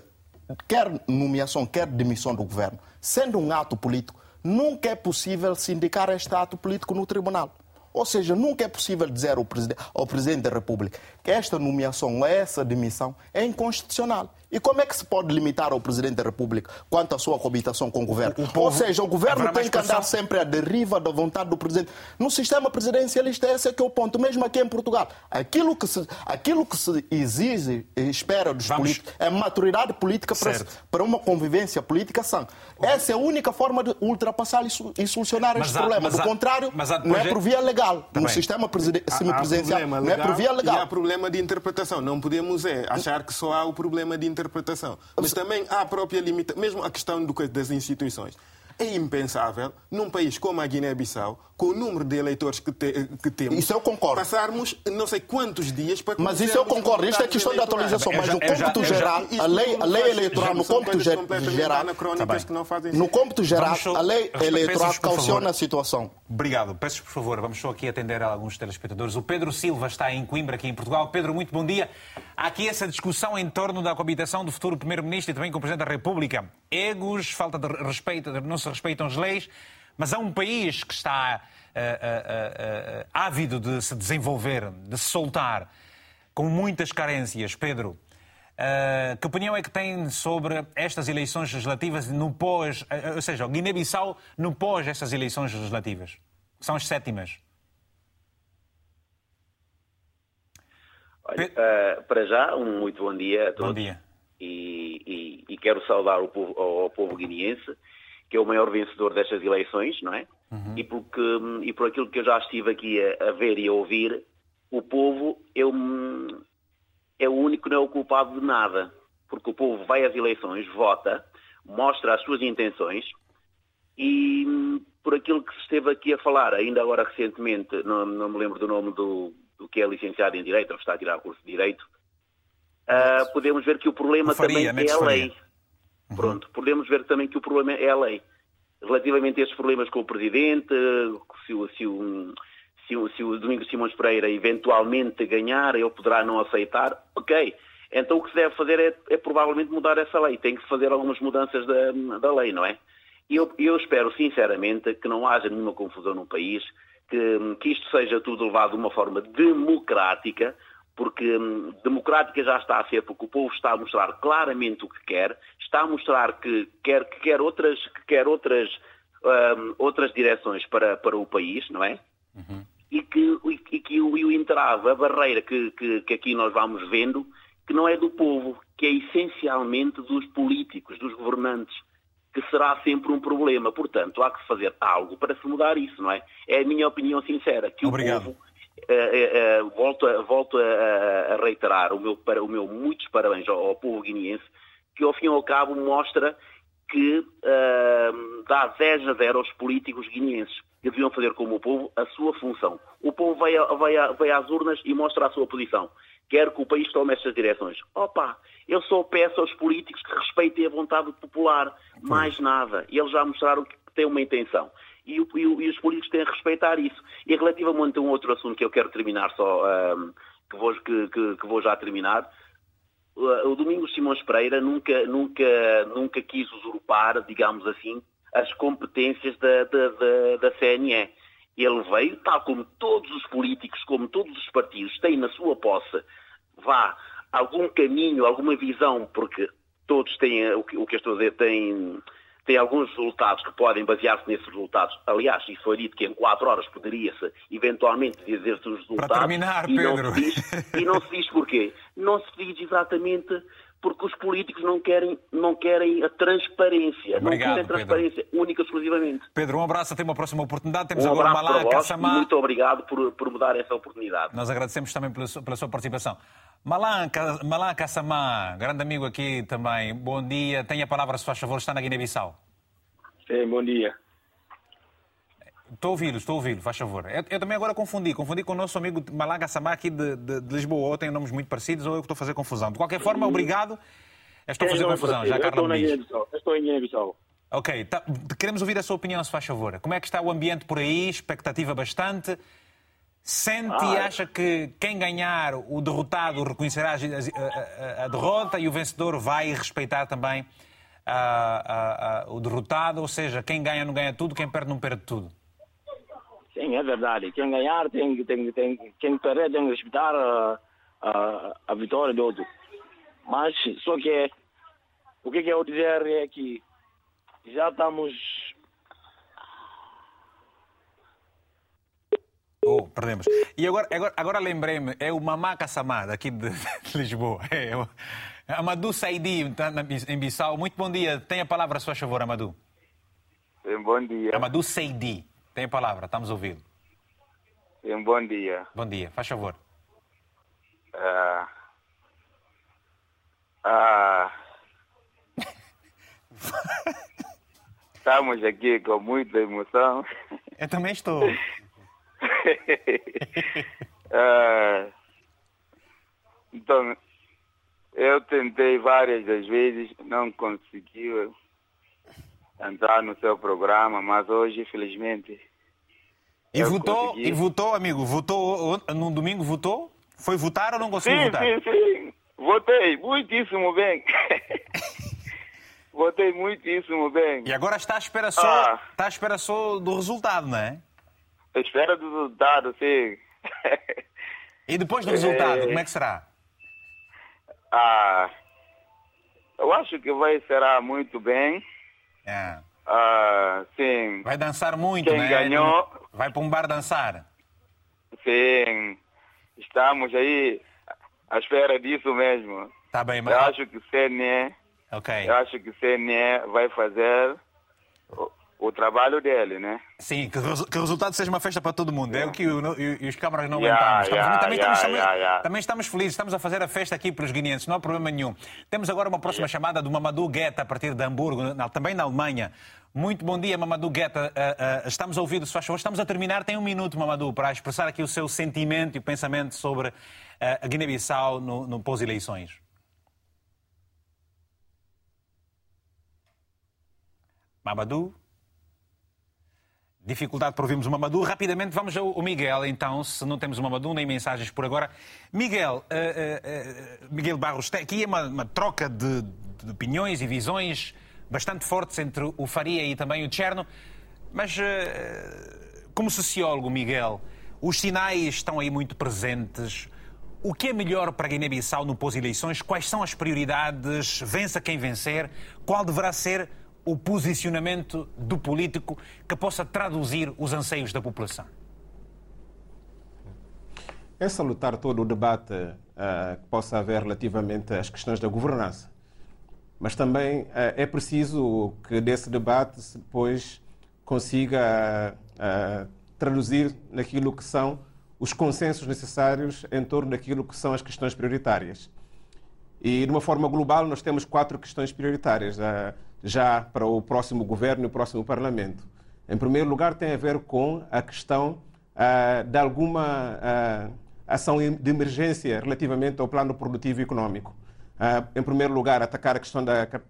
quer nomeação, quer demissão do governo, sendo um ato político, nunca é possível sindicar este ato político no tribunal. Ou seja, nunca é possível dizer ao presidente, ao presidente da República esta nomeação essa demissão é inconstitucional. E como é que se pode limitar ao presidente da República quanto à sua coabitação com o governo? O- o povo- ou seja, o governo tem que andar sempre à deriva da vontade do presidente. No sistema presidencialista, esse é que é o ponto, mesmo aqui em Portugal. Aquilo que se, aquilo que se exige e espera dos Vamos- políticos é maturidade política para, para uma convivência política sã. Essa é a única forma de ultrapassar e solucionar Mas este há- problema. Do há- contrário, mas há não é por via legal. Tá no sistema preside- Há- há semipresidencial, problema não é por via legal problema de interpretação. Não podemos é, achar que só há o problema de interpretação. Mas também há a própria limitação, mesmo a questão do, das instituições. É impensável, num país como a Guiné-Bissau, com o número de eleitores que, te, que temos, Isso eu concordo. passarmos não sei quantos dias para Mas isso eu concordo, isto é questão de atualização, mas o já- já- cômputo já- geral, a lei, a lei eleitoral no cômputo geral, anacrónicas bem. que não fazem no cômputo geral, a lei eleitoral calciona a situação. Obrigado. Peço por favor, vamos só aqui atender a alguns telespectadores. O Pedro Silva está em Coimbra, aqui em Portugal. Pedro, muito bom dia. Há aqui essa discussão em torno da coabitação do futuro Primeiro-Ministro e também com o Presidente da República. Egos, falta de respeito, não se respeitam as leis, mas há um país que está ah, ah, ah, ávido de se desenvolver, de se soltar, com muitas carências. Pedro, ah, que opinião é que tem sobre estas eleições legislativas no pós, ah, ou seja, Guiné-Bissau no pós estas eleições legislativas? São as sétimas. Olha, eh, para já, um muito bom dia a todos. Bom dia. E, e- e quero saudar o povo, ao, povo guineense, que é o maior vencedor destas eleições, não é? E, porque, e por aquilo que eu já estive aqui a, a ver e a ouvir, o povo é, um, é o único não é o culpado de nada. Porque o povo vai às eleições, vota, mostra as suas intenções e por aquilo que se esteve aqui a falar, ainda agora recentemente, não, não me lembro do nome do, do que é licenciado em Direito, ou está a tirar curso de Direito, ah, podemos ver que o problema Faria, também Mendes é a lei. Pronto, podemos ver também que o problema é a lei. Relativamente a estes problemas com o Presidente, se o, se o, se o, se o Domingos Simões Pereira eventualmente ganhar, ele poderá não aceitar, ok. Então o que se deve fazer é, é provavelmente mudar essa lei. Tem que se fazer algumas mudanças da, da lei, não é? E eu, eu espero sinceramente que não haja nenhuma confusão no país, que, que isto seja tudo levado de uma forma democrática, porque hum, democrática já está a ser, porque o povo está a mostrar claramente o que quer, está a mostrar que quer, que quer outras, que quer outras, hum, outras direções para, para o país, não é? E que, e que o, e o entrave, a barreira que, que, que aqui nós vamos vendo, que não é do povo, que é essencialmente dos políticos, dos governantes, que será sempre um problema. Portanto, há que fazer algo para se mudar isso, não é? É a minha opinião sincera, que Obrigado. o povo eh, eh, eh, volto, a, volto a, a reiterar o meu, para, o meu muitos parabéns ao, ao povo guineense, que ao fim e ao cabo mostra que dá 10 a 0 aos políticos guineenses, que deviam fazer como o povo a sua função. O povo vai, vai, vai às urnas e mostra a sua posição. Quer que o país tome estas direções. Opa, eu só peço aos políticos que respeitem a vontade popular. Mais nada. E eles já mostraram que têm uma intenção e, o- e o- e os políticos têm a respeitar isso. E relativamente a um outro assunto que eu quero terminar só, ahm, que, vou, que, que- que vou já terminar, o Domingos Simões Pereira nunca, nunca, nunca quis usurpar, digamos assim, as competências da, da, da, da CNE. Ele veio, tal como todos os políticos, como todos os partidos têm na sua posse, vá, algum caminho, alguma visão, porque todos têm, eh, o que, o que eu estou a dizer, têm, têm alguns resultados que podem basear-se nesses resultados. Aliás, isso foi dito que em quatro horas poderia-se eventualmente dizer-se os resultados. terminar, e não Pedro. se diz- e não se diz porquê? Não se diz exatamente porque os políticos não querem, não querem a transparência. Obrigado, não querem Pedro. transparência única e exclusivamente. Pedro, um abraço, até uma próxima oportunidade. Temos Um agora Malá Kassamá. muito obrigado por, por me dar essa oportunidade. Nós agradecemos também pela sua, pela sua participação. Malan Kassamá, grande amigo aqui também. Bom dia. Tenha a palavra, se faz favor, está na Guiné-Bissau. Sim, bom dia. Estou a ouvi-lo, estou a ouvi-lo, faz favor. Eu, eu também agora confundi. Confundi com o nosso amigo Malan Kassamá aqui de, de- de Lisboa. Ou tem nomes muito parecidos ou eu que estou a fazer confusão. De qualquer forma, obrigado. Estou a fazer é confusão, parecido? já Eu Carla estou me diz. Em Guiné-Bissau. Ok, tá- queremos ouvir a sua opinião, se faz favor. Como é que está o ambiente por aí? Expectativa bastante. Sente e Ah, acha que quem ganhar, o derrotado, reconhecerá a, a- a derrota e o vencedor vai respeitar também ah, ah, ah, o derrotado? Ou seja, quem ganha não ganha tudo, quem perde não perde tudo. Sim, é verdade. Quem ganhar tem, que- tem, que- tem que- quem perder tem que respeitar a, a, a vitória do outro. Mas só que o que, que eu dizer é que já estamos Oh, perdemos. E agora, agora, agora lembrei-me, é o Mamaca Samad, aqui de, de Lisboa. É o Amadou Saidi, está na- em Bissau. Muito bom dia. Tem a palavra, se faz favor, Amadou. Bom dia. Amadou Saidi. Tem a palavra, estamos ouvir. Sim, bom dia. Bom dia, faz favor. Ah, ah, (laughs) estamos aqui com muita emoção. Eu também estou. (laughs) Ah, então, eu tentei várias das vezes, não consegui entrar no seu programa, mas hoje, infelizmente. E eu votou, consegui. e votou, amigo? Votou no domingo? Votou? Foi votar ou não conseguiu Sim, votar? sim, sim. Votei muitíssimo bem. (laughs) Votei muitíssimo bem. E agora está à espera só, Ah. está à espera só do resultado, não é? Espera do resultado, sim. E depois do resultado, É. como é que será? Ah, eu acho que vai será muito bem. É. Ah, sim. Vai dançar muito, Quem né? ganhou, Vai para um bar dançar. sim. Estamos aí à espera disso mesmo. Tá bem, mas... Eu acho que o CNE, Ok. eu acho que o CNE vai fazer o, trabalho dele, né? Sim, que, que o resultado seja uma festa para todo mundo. É o que o- e os câmaras não Yeah, aguentamos. Yeah, também, yeah, estamos, também, estamos felizes, estamos a fazer a festa aqui para os guineenses, não há problema nenhum. Temos agora uma próxima chamada do Mamadou Guetta, a partir de Hamburgo, na- também na Alemanha. Muito bom dia, Mamadou Guetta. Ah, ah, estamos a ouvir, se faz favor. Estamos a terminar, tem um minuto, Mamadou, para expressar aqui o seu sentimento e o pensamento sobre ah, a Guiné-Bissau no, no pós-eleições. Mamadou? Dificuldade para ouvirmos o Mamadou. Rapidamente vamos ao Miguel, então, se não temos o Mamadou nem mensagens por agora. Miguel, eh, eh, Miguel Barros, aqui uma, uma troca de, de opiniões e visões bastante fortes entre o Faria e também o Cherno, mas como sociólogo, Miguel, os sinais estão aí muito presentes. O que é melhor para Guiné-Bissau no pós-eleições? Quais são as prioridades? Vença quem vencer? Qual deverá ser o posicionamento do político que possa traduzir os anseios da população? É salutar todo o debate ah, que possa haver relativamente às questões da governança. Mas também ah, é preciso que desse debate se depois consiga ah, traduzir naquilo que são os consensos necessários em torno daquilo que são as questões prioritárias. E, de uma forma global, nós temos quatro questões prioritárias já para o próximo governo e o próximo parlamento. Em primeiro lugar, tem a ver com a questão ah, de alguma ah, ação de emergência relativamente ao plano produtivo e econômico. Ah, em primeiro lugar, atacar a questão da ca-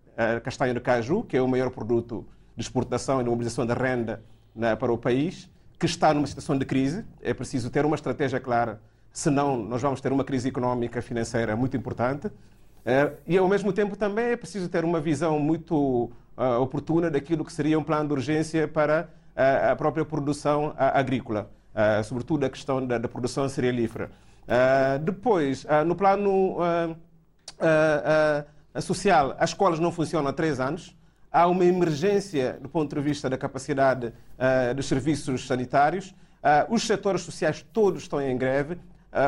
castanha de caju, que é o maior produto de exportação e de mobilização de renda para o país, que está numa situação de crise. É preciso ter uma estratégia clara, senão nós vamos ter uma crise económica financeira muito importante. Eh, E, ao mesmo tempo, também é preciso ter uma visão muito ah, oportuna daquilo que seria um plano de urgência para ah, a própria produção agrícola, sobretudo a questão da, da produção cerealífera. Depois, no plano social, as escolas não funcionam há três anos. Há uma emergência do ponto de vista da capacidade dos serviços sanitários. Os setores sociais todos estão em greve.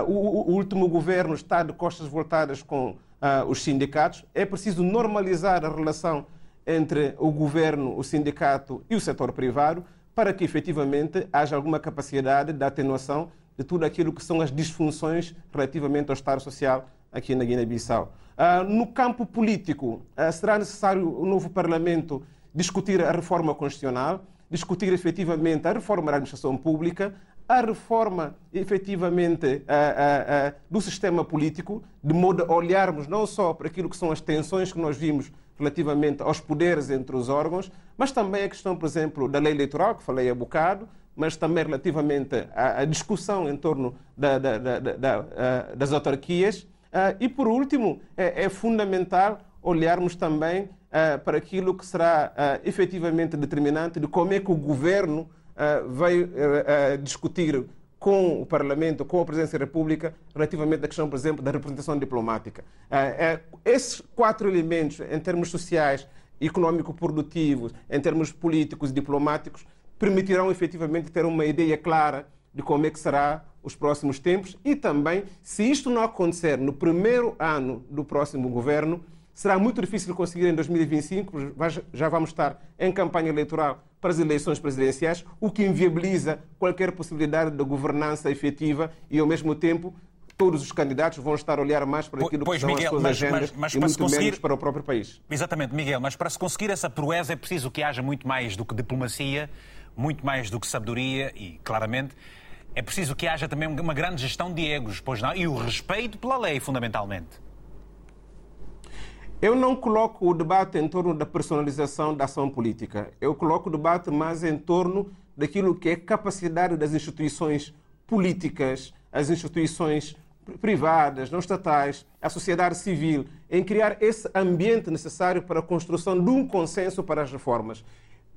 O último governo está de costas voltadas com ah, os sindicatos. É preciso normalizar a relação entre o governo, o sindicato e o setor privado para que efetivamente haja alguma capacidade de atenuação de tudo aquilo que são as disfunções relativamente ao Estado Social aqui na Guiné-Bissau. Ah, no campo político, ah, será necessário o novo Parlamento discutir a reforma constitucional, discutir efetivamente a reforma da administração pública, a reforma efetivamente ah, ah, ah, do sistema político, de modo a olharmos não só para aquilo que são as tensões que nós vimos relativamente aos poderes entre os órgãos, mas também a questão, por exemplo, da lei eleitoral, que falei há bocado, mas também relativamente à, discussão em torno da- da- da- da- da, das autarquias. E, por último, é, é fundamental olharmos também para aquilo que será efetivamente determinante de como é que o governo ah, vai ah, ah, discutir com o Parlamento, com a Presidência da República, relativamente à questão, por exemplo, da representação diplomática. Esses quatro elementos, em termos sociais, econômico-produtivos, em termos políticos e diplomáticos, permitirão efetivamente ter uma ideia clara de como é que será os próximos tempos e também, se isto não acontecer no primeiro ano do próximo governo, será muito difícil conseguir em 2025, pois já vamos estar em campanha eleitoral para as eleições presidenciais, o que inviabiliza qualquer possibilidade de governança efetiva e, ao mesmo tempo, todos os candidatos vão estar a olhar mais para aquilo pois, que são Miguel, as suas mas, agendas mas, mas e muito conseguir... menos para o próprio país. Exatamente, Miguel, mas para se conseguir essa proeza é preciso que haja muito mais do que diplomacia, muito mais do que sabedoria e, claramente, é preciso que haja também uma grande gestão de egos, pois não? E o respeito pela lei, fundamentalmente. Eu não coloco o debate em torno da personalização da ação política. Eu coloco o debate mais em torno daquilo que é capacidade das instituições políticas, as instituições privadas, não estatais, a sociedade civil, em criar esse ambiente necessário para a construção de um consenso para as reformas.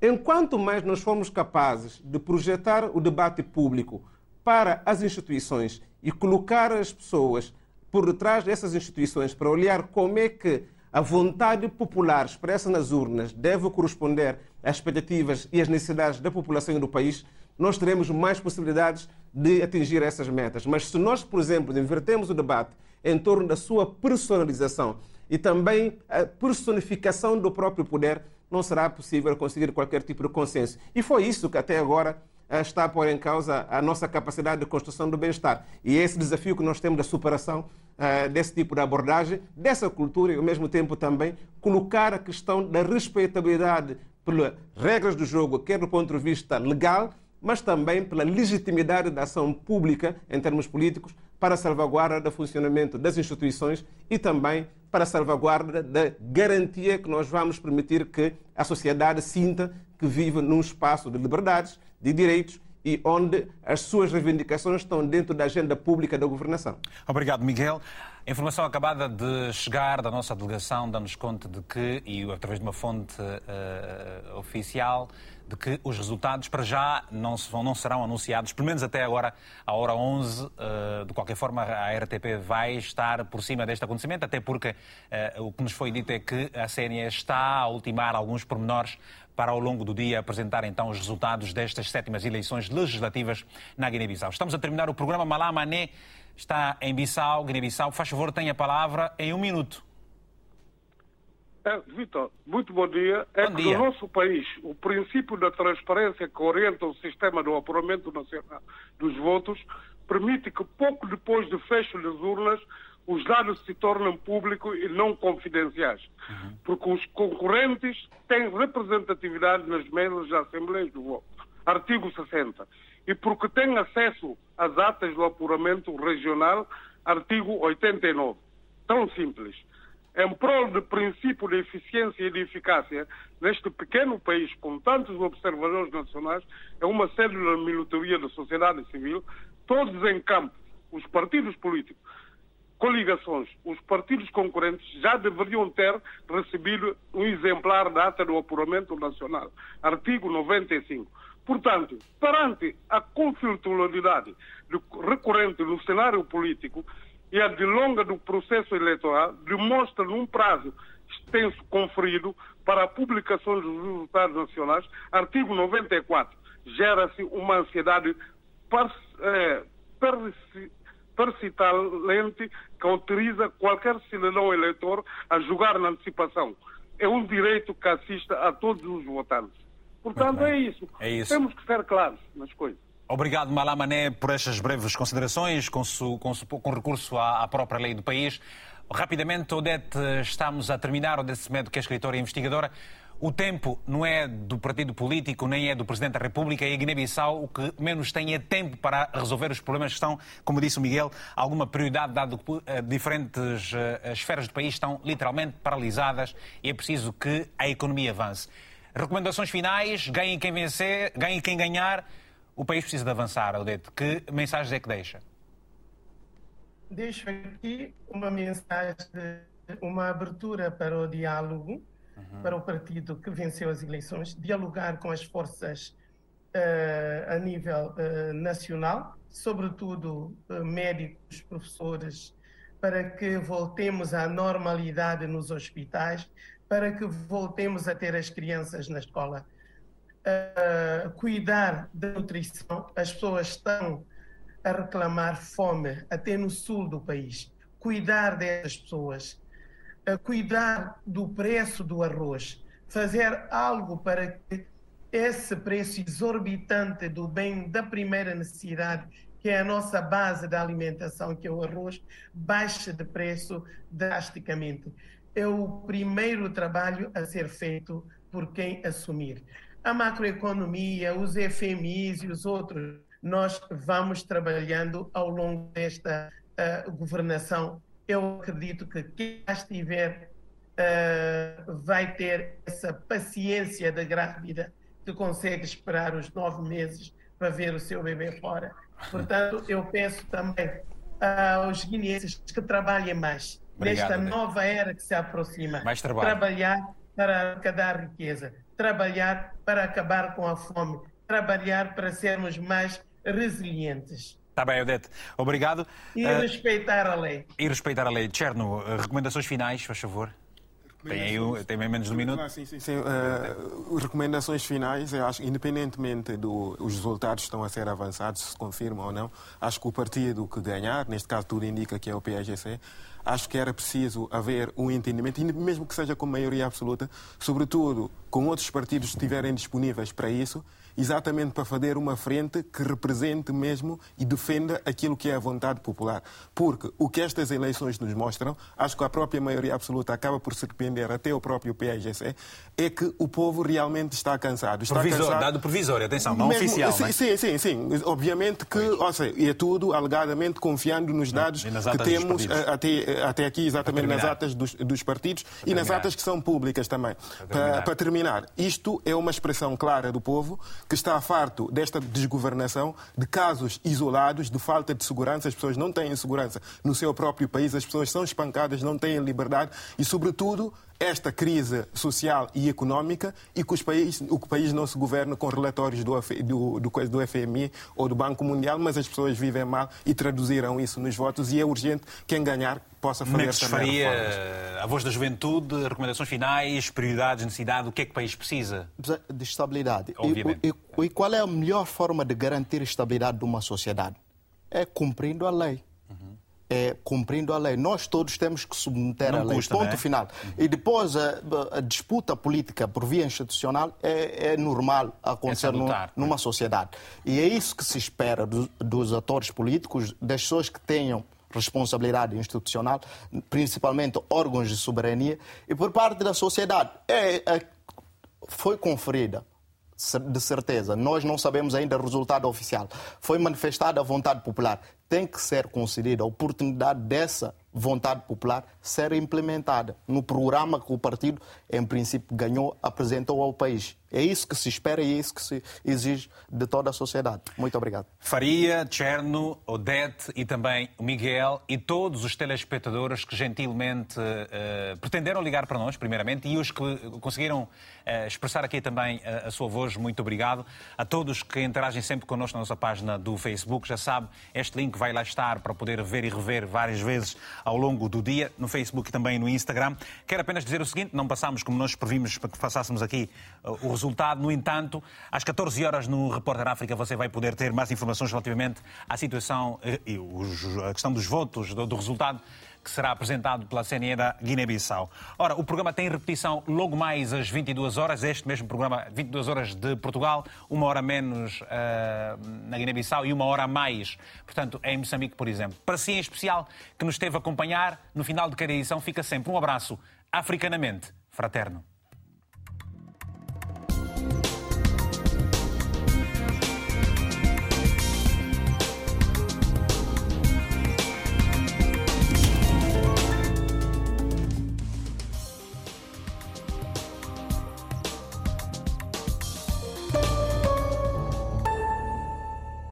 Enquanto mais nós formos capazes de projetar o debate público para as instituições e colocar as pessoas por detrás dessas instituições para olhar como é que a vontade popular expressa nas urnas deve corresponder às expectativas e às necessidades da população e do país, nós teremos mais possibilidades de atingir essas metas. Mas se nós, por exemplo, invertemos o debate em torno da sua personalização e também a personificação do próprio poder, não será possível conseguir qualquer tipo de consenso. E foi isso que até agora eh, está a pôr em causa a nossa capacidade de construção do bem-estar. E é esse desafio que nós temos da superação uh, desse tipo de abordagem, dessa cultura e, ao mesmo tempo, também colocar a questão da respeitabilidade pelas regras do jogo, quer do ponto de vista legal, mas também pela legitimidade da ação pública em termos políticos para a salvaguarda do funcionamento das instituições e também para a salvaguarda da garantia que nós vamos permitir que a sociedade sinta que vive num espaço de liberdades, de direitos e onde as suas reivindicações estão dentro da agenda pública da governação. Obrigado, Miguel. A informação acabada de chegar da nossa delegação dá-nos conta de que, e através de uma fonte uh, oficial, de que os resultados para já não, se vão, não serão anunciados, pelo menos até agora, à hora 11. Uh, de qualquer forma, a RTP vai estar por cima deste acontecimento, até porque uh, o que nos foi dito é que a CNE está a ultimar alguns pormenores para ao longo do dia apresentar então os resultados destas sétimas eleições legislativas na Guiné-Bissau. Estamos a terminar o programa Malá Mané está em Bissau, Guiné-Bissau. Faz favor, tenha a palavra em um minuto. É, Vitor, muito bom dia. É bom que dia. no nosso país o princípio da transparência que orienta o sistema do apuramento nacional dos votos permite que pouco depois do fecho das urnas os dados se tornem públicos e não confidenciais, uhum. porque os concorrentes têm representatividade nas mesas das assembleias do voto. Artigo 60 e porque tem acesso às atas do apuramento regional, artigo 89. Tão simples. Em prol do princípio de eficiência e de eficácia, neste pequeno país com tantos observadores nacionais, é uma célula de militaria da sociedade civil, todos em campo, os partidos políticos, coligações, os partidos concorrentes já deveriam ter recebido um exemplar da ata do apuramento nacional. Artigo 95. Portanto, perante a conflitualidade recorrente no cenário político e a delonga do processo eleitoral, demonstra num prazo extenso conferido para a publicação dos resultados nacionais, artigo 94, gera-se uma ansiedade eh, persitalente que autoriza qualquer cidadão eleitor a julgar na antecipação. É um direito que assista a todos os votantes. Portanto, é isso. é isso. Temos que ser claros nas coisas. Obrigado, Malamané, por estas breves considerações, com, su, com, su, com recurso à, à, própria lei do país. Rapidamente, Odete, estamos a terminar. Odete Semedo, que é escritora e investigadora. O tempo não é do partido político, nem é do Presidente da República. E a Guiné-Bissau o que menos tem é tempo para resolver os problemas que estão, como disse o Miguel, alguma prioridade, dado que uh, diferentes uh, esferas do país estão literalmente paralisadas e é preciso que a economia avance. Recomendações finais, ganhem quem vencer, ganhem quem ganhar. O país precisa de avançar, Odete. Que mensagens é que deixa? Deixo aqui uma mensagem, uma abertura para o diálogo, uhum. para o partido que venceu as eleições, dialogar com as forças uh, a nível uh, nacional, sobretudo uh, médicos, professores, para que voltemos à normalidade nos hospitais, para que voltemos a ter as crianças na escola. Uh, cuidar da nutrição, as pessoas estão a reclamar fome, até no sul do país. Cuidar dessas pessoas, uh, cuidar do preço do arroz, fazer algo para que esse preço exorbitante do bem da primeira necessidade, que é a nossa base da alimentação, que é o arroz, baixe de preço drasticamente. É o primeiro trabalho a ser feito por quem assumir. A macroeconomia, os FMIs e os outros, nós vamos trabalhando ao longo desta uh, governação. Eu acredito que quem estiver uh, vai ter essa paciência da grávida que consegue esperar os nove meses para ver o seu bebê fora. Portanto, eu peço também aos guineenses que trabalhem mais Obrigado, nesta nova era que se aproxima. Mais trabalho. Trabalhar para arrecadar riqueza, trabalhar para acabar com a fome, trabalhar para sermos mais resilientes. Está bem, Odete. Obrigado. E uh, respeitar a lei. E respeitar a lei. Cherno, eh, recomendações finais, faz favor. Tem aí tem menos de um minuto. Ah, sim, sim, sim. Uh, recomendações finais, eu acho, independentemente dos do, resultados estão a ser avançados, se confirmam ou não, acho que o partido que ganhar, neste caso tudo indica que é o PSGC, acho que era preciso haver um entendimento, mesmo que seja com maioria absoluta, sobretudo com outros partidos que estiverem disponíveis para isso, exatamente para fazer uma frente que represente mesmo e defenda aquilo que é a vontade popular. Porque o que estas eleições nos mostram, acho que a própria maioria absoluta acaba por surpreender até o próprio PSGC, é que o povo realmente está cansado. Está Provisor, cansado... Dado provisório, atenção, não mesmo, oficial. Sim, sim, sim, sim, Obviamente que, ou seja, é tudo alegadamente confiando nos dados que temos eh, até, até aqui, exatamente nas atas dos, dos partidos e nas atas que são públicas também. Para terminar. para terminar, isto é uma expressão clara do povo que está farto desta desgovernação, de casos isolados, de falta de segurança. As pessoas não têm segurança no seu próprio país, as pessoas são espancadas, não têm liberdade e, sobretudo, esta crise social e económica e que os país, o país não se governa com relatórios do, do, do, do FMI ou do Banco Mundial, mas as pessoas vivem mal e traduziram isso nos votos e é urgente quem ganhar possa fazer Mendes também Faria, a voz da juventude, recomendações finais, prioridades, necessidade, o que é que o país precisa? De estabilidade. Obviamente. E, e, e qual é a melhor forma de garantir a estabilidade de uma sociedade? É cumprindo a lei é, cumprindo a lei. Nós todos temos que submeter Não a lei. Custa, Ponto né? final. E depois a, a, disputa política por via institucional é, é normal acontecer lutar, no, numa sociedade. E é isso que se espera do, dos atores políticos, das pessoas que tenham responsabilidade institucional, principalmente órgãos de soberania, e por parte da sociedade. É, é, foi conferida de certeza. Nós não sabemos ainda o resultado oficial. Foi manifestada a vontade popular. Tem que ser concedida a oportunidade dessa vontade popular ser implementada no programa que o partido, em princípio, ganhou, apresentou ao país. É isso que se espera e é isso que se exige de toda a sociedade. Muito obrigado. Faria, Cherno, Odete e também o Miguel e todos os telespectadores que gentilmente uh, pretenderam ligar para nós, primeiramente, e os que conseguiram uh, expressar aqui também a, a, sua voz, muito obrigado. A todos que interagem sempre connosco na nossa página do Facebook, já sabe, este link vai lá estar para poder ver e rever várias vezes ao longo do dia, no Facebook e também no Instagram. Quero apenas dizer o seguinte: não passamos como nós previmos para que passássemos aqui uh, o resultado. No entanto, às 14 horas no Repórter África você vai poder ter mais informações relativamente à situação uh, e a questão dos votos, do, do resultado que será apresentado pela CNE da Guiné-Bissau. Ora, o programa tem repetição logo mais às 22 horas, este mesmo programa, 22 horas de Portugal, uma hora menos uh, na Guiné-Bissau e uma hora a mais, portanto, em Moçambique, por exemplo. Para si, em especial, que nos esteve a acompanhar, no final de cada edição, fica sempre um abraço africanamente fraterno.